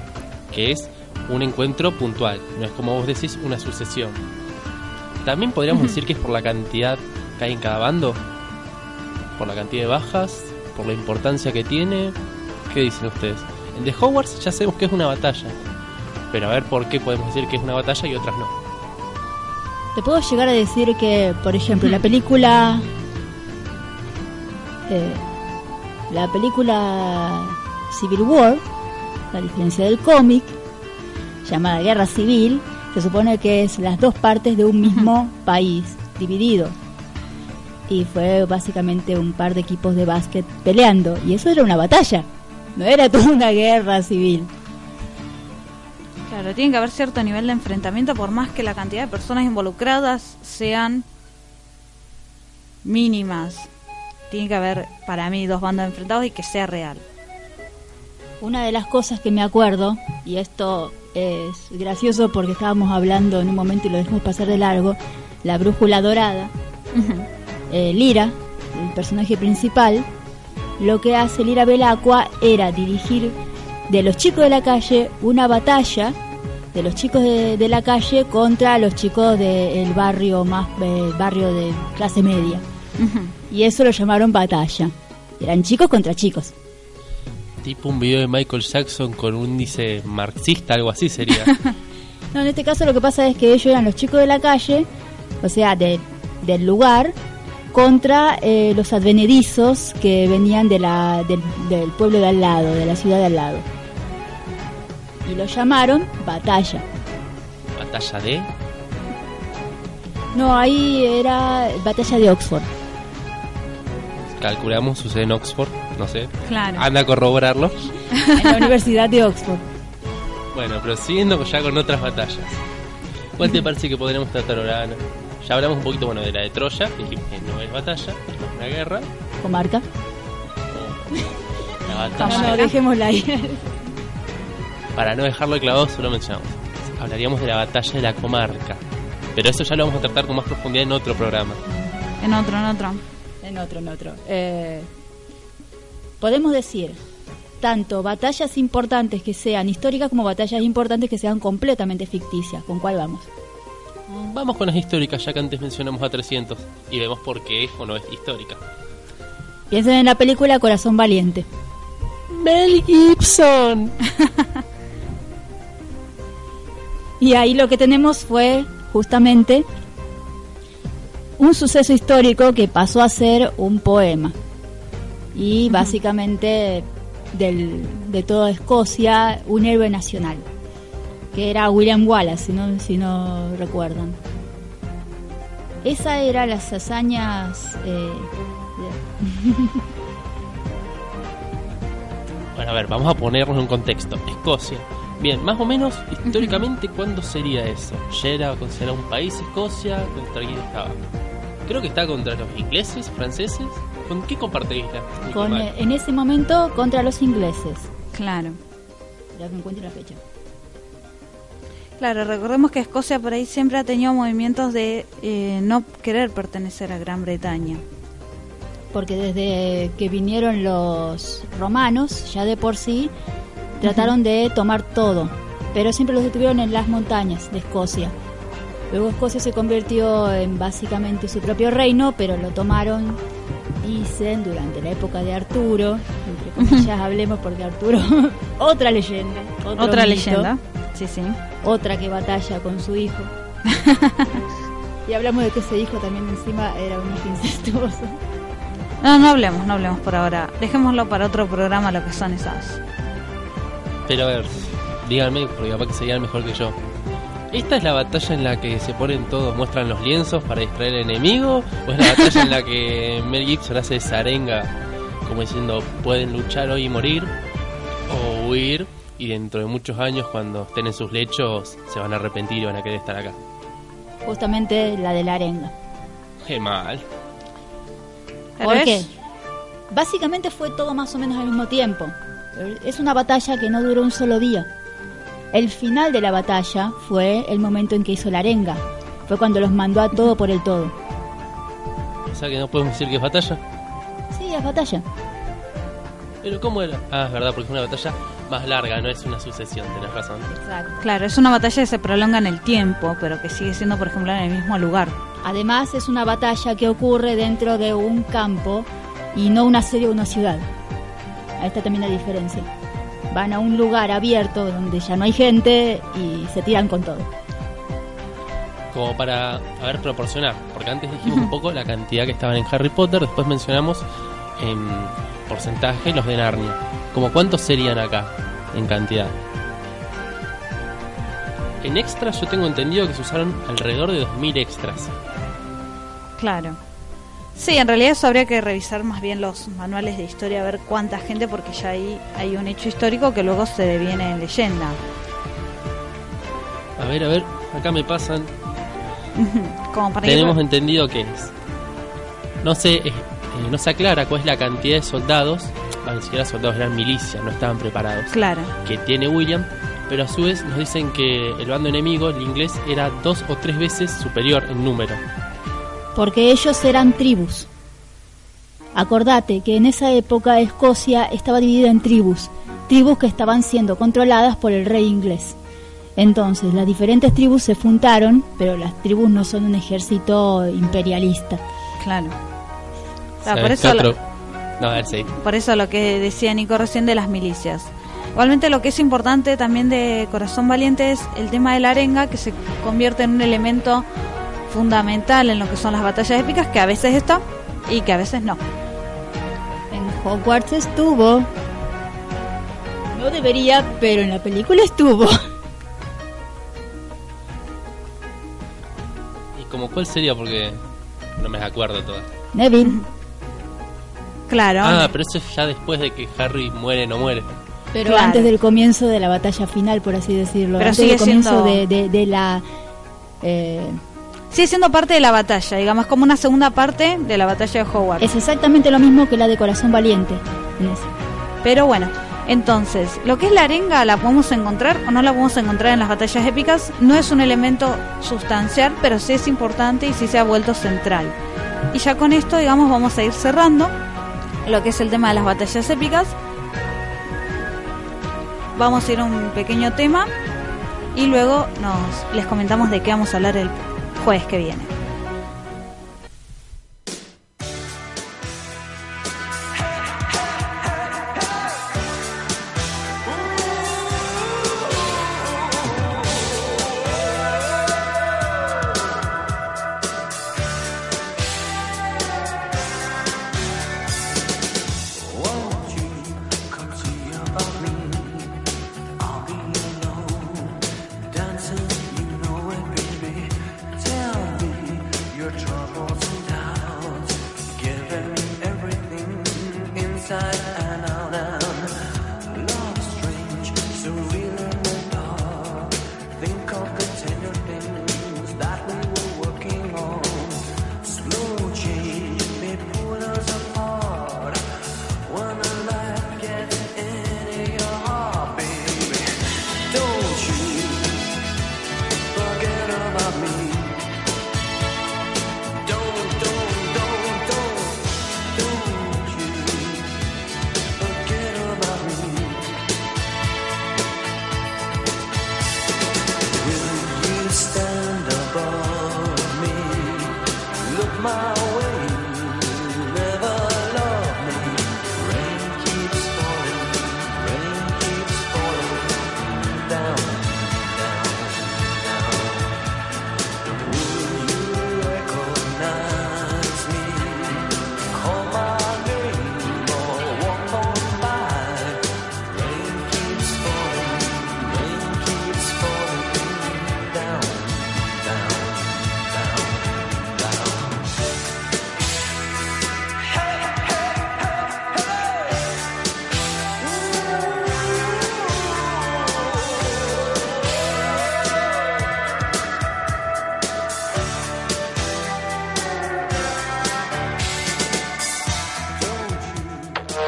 que es un encuentro puntual, no es como vos decís una sucesión. También podríamos decir que es por la cantidad que hay en cada bando, por la cantidad de bajas, por la importancia que tiene. ¿Qué dicen ustedes? En The Hogwarts ya sabemos que es una batalla, pero a ver por qué podemos decir que es una batalla y otras no. Te puedo llegar a decir que, por ejemplo, la película. eh, la película Civil War, a diferencia del cómic, llamada Guerra Civil, se supone que es las dos partes de un mismo país, dividido. Y fue básicamente un par de equipos de básquet peleando. Y eso era una batalla, no era toda una guerra civil. Claro, tiene que haber cierto nivel de enfrentamiento por más que la cantidad de personas involucradas sean mínimas. Tiene que haber, para mí, dos bandos enfrentados y que sea real. Una de las cosas que me acuerdo, y esto es gracioso porque estábamos hablando en un momento y lo dejamos pasar de largo, la brújula dorada, eh, Lira, el personaje principal, lo que hace Lira Belacqua era dirigir de los chicos de la calle una batalla de los chicos de, de la calle contra los chicos del barrio más eh, barrio de clase media. Y eso lo llamaron batalla. Eran chicos contra chicos. Tipo un video de Michael Jackson con un índice marxista, algo así sería. No, en este caso lo que pasa es que ellos eran los chicos de la calle, o sea, de- del lugar, contra eh, los advenedizos que venían de la, del, del pueblo de al lado, de la ciudad de al lado. Y lo llamaron batalla. Batalla de. No, ahí era batalla de Oxford. Calculamos, sucede en Oxford, no sé. Claro. Anda a corroborarlo. En la Universidad de Oxford. Bueno, pero siguiendo ya con otras batallas. ¿Cuál te parece que podríamos tratar ahora? Ana? Ya hablamos un poquito bueno de la de Troya, dijimos que no es batalla, es una guerra. Comarca. La No, no, dejémosla ahí. Para no dejarlo clavado, solo mencionamos. Hablaríamos de la batalla de la comarca. Pero eso ya lo vamos a tratar con más profundidad en otro programa. En otro, en otro. En otro, en otro. Eh, podemos decir, tanto batallas importantes que sean históricas como batallas importantes que sean completamente ficticias. ¿Con cuál vamos? Vamos con las históricas, ya que antes mencionamos a 300 y vemos por qué es o no es histórica. Piensen en la película Corazón Valiente. Mel Gibson. Y ahí lo que tenemos fue justamente un suceso histórico que pasó a ser un poema. Y básicamente del, de toda Escocia, un héroe nacional, que era William Wallace, si no, si no recuerdan. Esa era las hazañas... eh, Bueno, a ver, vamos a ponernos en un contexto. Escocia. Bien, más o menos históricamente, ¿cuándo sería eso? ¿Ya era considerado un país Escocia? ¿Contra quién estaba? Creo que está contra los ingleses, franceses. ¿Con qué comparte isla? Con, eh, en ese momento contra los ingleses. Claro. Ya que encuentre la fecha. Claro, recordemos que Escocia por ahí siempre ha tenido movimientos de eh, no querer pertenecer a Gran Bretaña. porque desde que vinieron los romanos, ya de por sí, trataron de tomar todo, pero siempre los detuvieron en las montañas de Escocia. Luego Escocia se convirtió en básicamente su propio reino, pero lo tomaron, dicen, durante la época de Arturo, entre comillas hablemos porque Arturo, otra leyenda, Otra mito, leyenda. Sí, sí. otra que batalla con su hijo. y hablamos de que ese hijo también encima era un hijo incestuoso. No, no hablemos, no hablemos por ahora. Dejémoslo para otro programa lo que son esas. Pero a ver, díganme, porque capaz que serían mejor que yo. ¿Esta es la batalla en la que se ponen todos, muestran los lienzos para distraer al enemigo? ¿O es la batalla en la que Mel Gibson hace esa arenga, como diciendo, pueden luchar hoy y morir? ¿O huir? Y dentro de muchos años, cuando estén en sus lechos, se van a arrepentir y van a querer estar acá. Justamente la de la arenga. Qué mal. ¿Por qué? Básicamente fue todo más o menos al mismo tiempo. Es una batalla que no duró un solo día. El final de la batalla fue el momento en que hizo la arenga. Fue cuando los mandó a todo por el todo. sea que no podemos decir que es batalla. Sí, es batalla. Pero ¿cómo era? Ah, es verdad, porque es una batalla más larga, no es una sucesión, tenés razón. Exacto. Claro, es una batalla que se prolonga en el tiempo, pero que sigue siendo, por ejemplo, en el mismo lugar. Además, es una batalla que ocurre dentro de un campo y no una serie o una ciudad. Ahí está también la diferencia. Van a un lugar abierto donde ya no hay gente y se tiran con todo. Como para, a ver, proporcionar, porque antes dijimos un poco la cantidad que estaban en Harry Potter, después mencionamos en porcentaje los de Narnia. Como cuántos serían acá en cantidad. En extras yo tengo entendido que se usaron alrededor de 2.000 extras. Claro. Sí, en realidad eso habría que revisar más bien los manuales de historia, a ver cuánta gente, porque ya ahí hay un hecho histórico que luego se deviene en leyenda. A ver, a ver, acá me pasan. Como para ir- Tenemos entendido que es. No sé, eh, eh, no se aclara cuál es la cantidad de soldados. Ni siquiera soldados, eran milicias, no estaban preparados. Claro. Que tiene William. Pero a su vez nos dicen que el bando enemigo, el inglés, era dos o tres veces superior en número. Porque ellos eran tribus. Acordate que en esa época Escocia estaba dividida en tribus, tribus que estaban siendo controladas por el rey inglés. Entonces, las diferentes tribus se juntaron, pero las tribus no son un ejército imperialista. Claro. Ah, ¿Sabes por, eso? No, a ver, sí. por eso lo que decía Nico recién de las milicias. Igualmente lo que es importante también de Corazón Valiente es el tema de la arenga, que se convierte en un elemento fundamental en lo que son las batallas épicas, que a veces está y que a veces no. En Hogwarts estuvo. No debería, pero en la película estuvo. ¿Y como cuál sería? Porque no me acuerdo todas. Neville. Claro. Ah, pero eso es ya después de que Harry muere no muere. Pero Claro. antes del comienzo de la batalla final, por así decirlo. Pero antes sigue del comienzo siendo- de, de- de la. eh, Sigue siendo parte de la batalla, digamos, como una segunda parte de la batalla de Hogwarts. es exactamente lo mismo que la de Corazón Valiente. en ese. Pero bueno, entonces, lo que es la arenga la podemos encontrar o no la podemos encontrar en las batallas épicas. No es un elemento sustancial, pero sí es importante y sí se ha vuelto central. Y ya con esto, digamos, vamos a ir cerrando lo que es el tema de las batallas épicas. Vamos a ir a un pequeño tema y luego nos les comentamos de qué vamos a hablar el jueves que viene.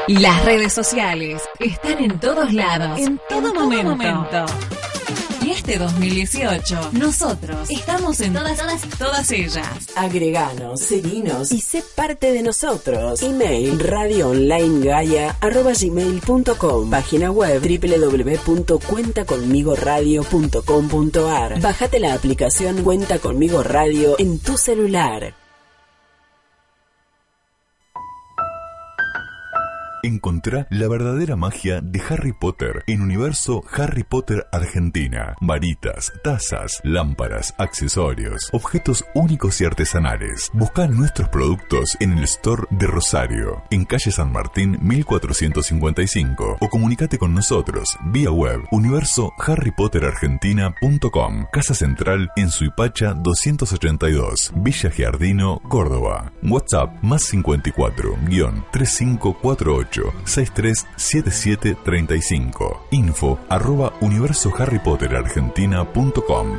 Las redes sociales están en todos lados, en todo, momento. Y este 2018. Nosotros estamos en todas, todas, todas ellas. Agreganos, seguinos y sé parte de nosotros. Email radioonlinegaia.gmail.com Página web www.cuentaconmigoradio.com.ar Bájate la aplicación Cuenta Conmigo Radio en tu celular. Encontrá la verdadera magia de Harry Potter en Universo Harry Potter Argentina. Varitas, tazas, lámparas, accesorios, objetos únicos y artesanales. Busca nuestros productos en el store de Rosario, en calle San Martín 1455 o comunícate con nosotros vía web universo Harry Potter Argentina.com. Casa Central en Suipacha 282, Villa Giardino, Córdoba. WhatsApp más 54 3548 637735. Info arroba universo Harry Potter Argentina.com.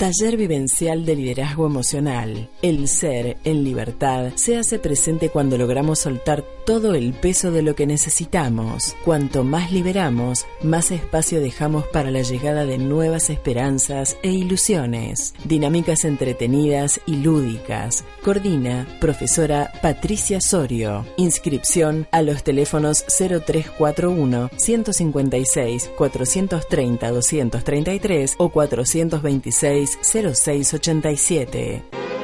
Taller Vivencial de Liderazgo Emocional. El ser en libertad se hace presente cuando logramos soltar todo el peso de lo que necesitamos. Cuanto más liberamos, más espacio dejamos para la llegada de nuevas esperanzas e ilusiones. Dinámicas entretenidas y lúdicas. Coordina profesora Patricia Sorio. Inscripción a los teléfonos 0341 156 430 233 o 426 0687.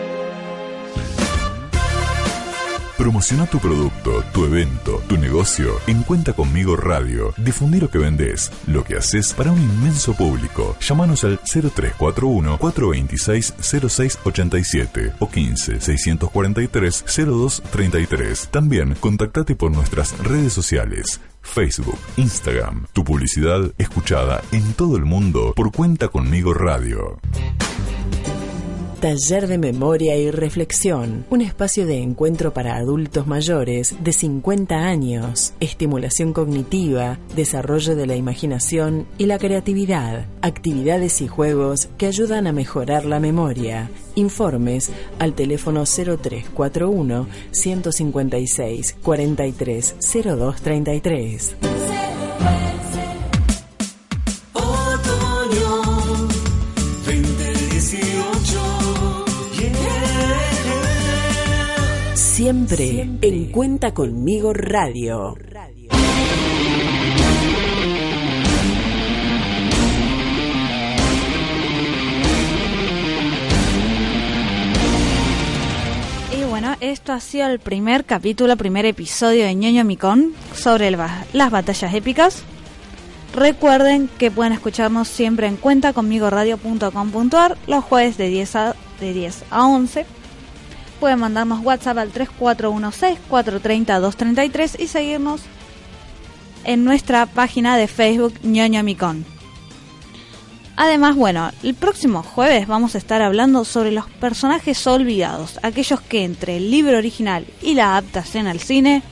Promociona tu producto, tu evento, tu negocio en Cuenta Conmigo Radio. Difundí lo que vendés, lo que haces para un inmenso público. Llámanos al 0341-426-0687 o 15-643-0233. También contactate por nuestras redes sociales. Facebook, Instagram, tu publicidad escuchada en todo el mundo por Cuenta Conmigo Radio. Taller de Memoria y Reflexión, un espacio de encuentro para adultos mayores de 50 años, estimulación cognitiva, desarrollo de la imaginación y la creatividad, actividades y juegos que ayudan a mejorar la memoria. Informes al teléfono 0341 156 43 0233. Siempre, en Cuenta Conmigo Radio. Y bueno, esto ha sido el primer capítulo, primer episodio de ñoño Micón sobre el ba- las batallas épicas. Recuerden que pueden escucharnos siempre en cuenta conmigo radio.com.ar los jueves de 10 a, de 10 a 11. Pueden mandarnos WhatsApp al 3416-430-233 y seguirnos en nuestra página de Facebook ñoño Micón. Además, bueno, el próximo jueves vamos a estar hablando sobre los personajes olvidados, aquellos que entre el libro original y la adaptación al cine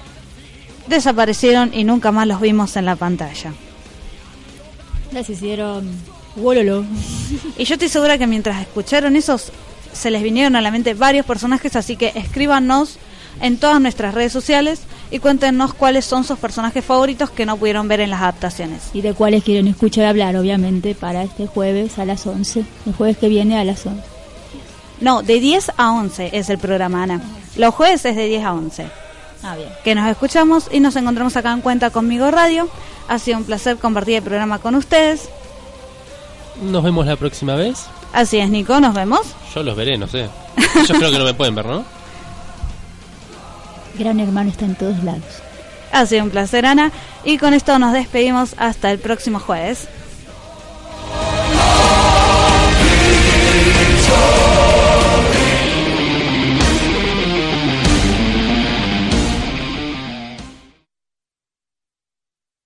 desaparecieron y nunca más los vimos en la pantalla. Les hicieron Wololo. Y yo estoy segura que mientras escucharon esos se les vinieron a la mente varios personajes, así que escríbanos en todas nuestras redes sociales y cuéntenos cuáles son sus personajes favoritos que no pudieron ver en las adaptaciones. Y de cuáles quieren escuchar hablar, obviamente, para este jueves a las 11. El jueves que viene a las 11. No, de 10 a 11 es el programa, Ana. Los jueves es de 10 a 11. Ah, bien. que nos escuchamos y nos encontramos acá en Cuenta Conmigo Radio. Ha sido un placer compartir el programa con ustedes. Nos vemos la próxima vez. Así es, Nico, nos vemos. Yo los veré, no sé. Ellos creo que no me pueden ver, ¿no? Gran hermano está en todos lados. Ha sido un placer, Ana. Y con esto nos despedimos hasta el próximo jueves.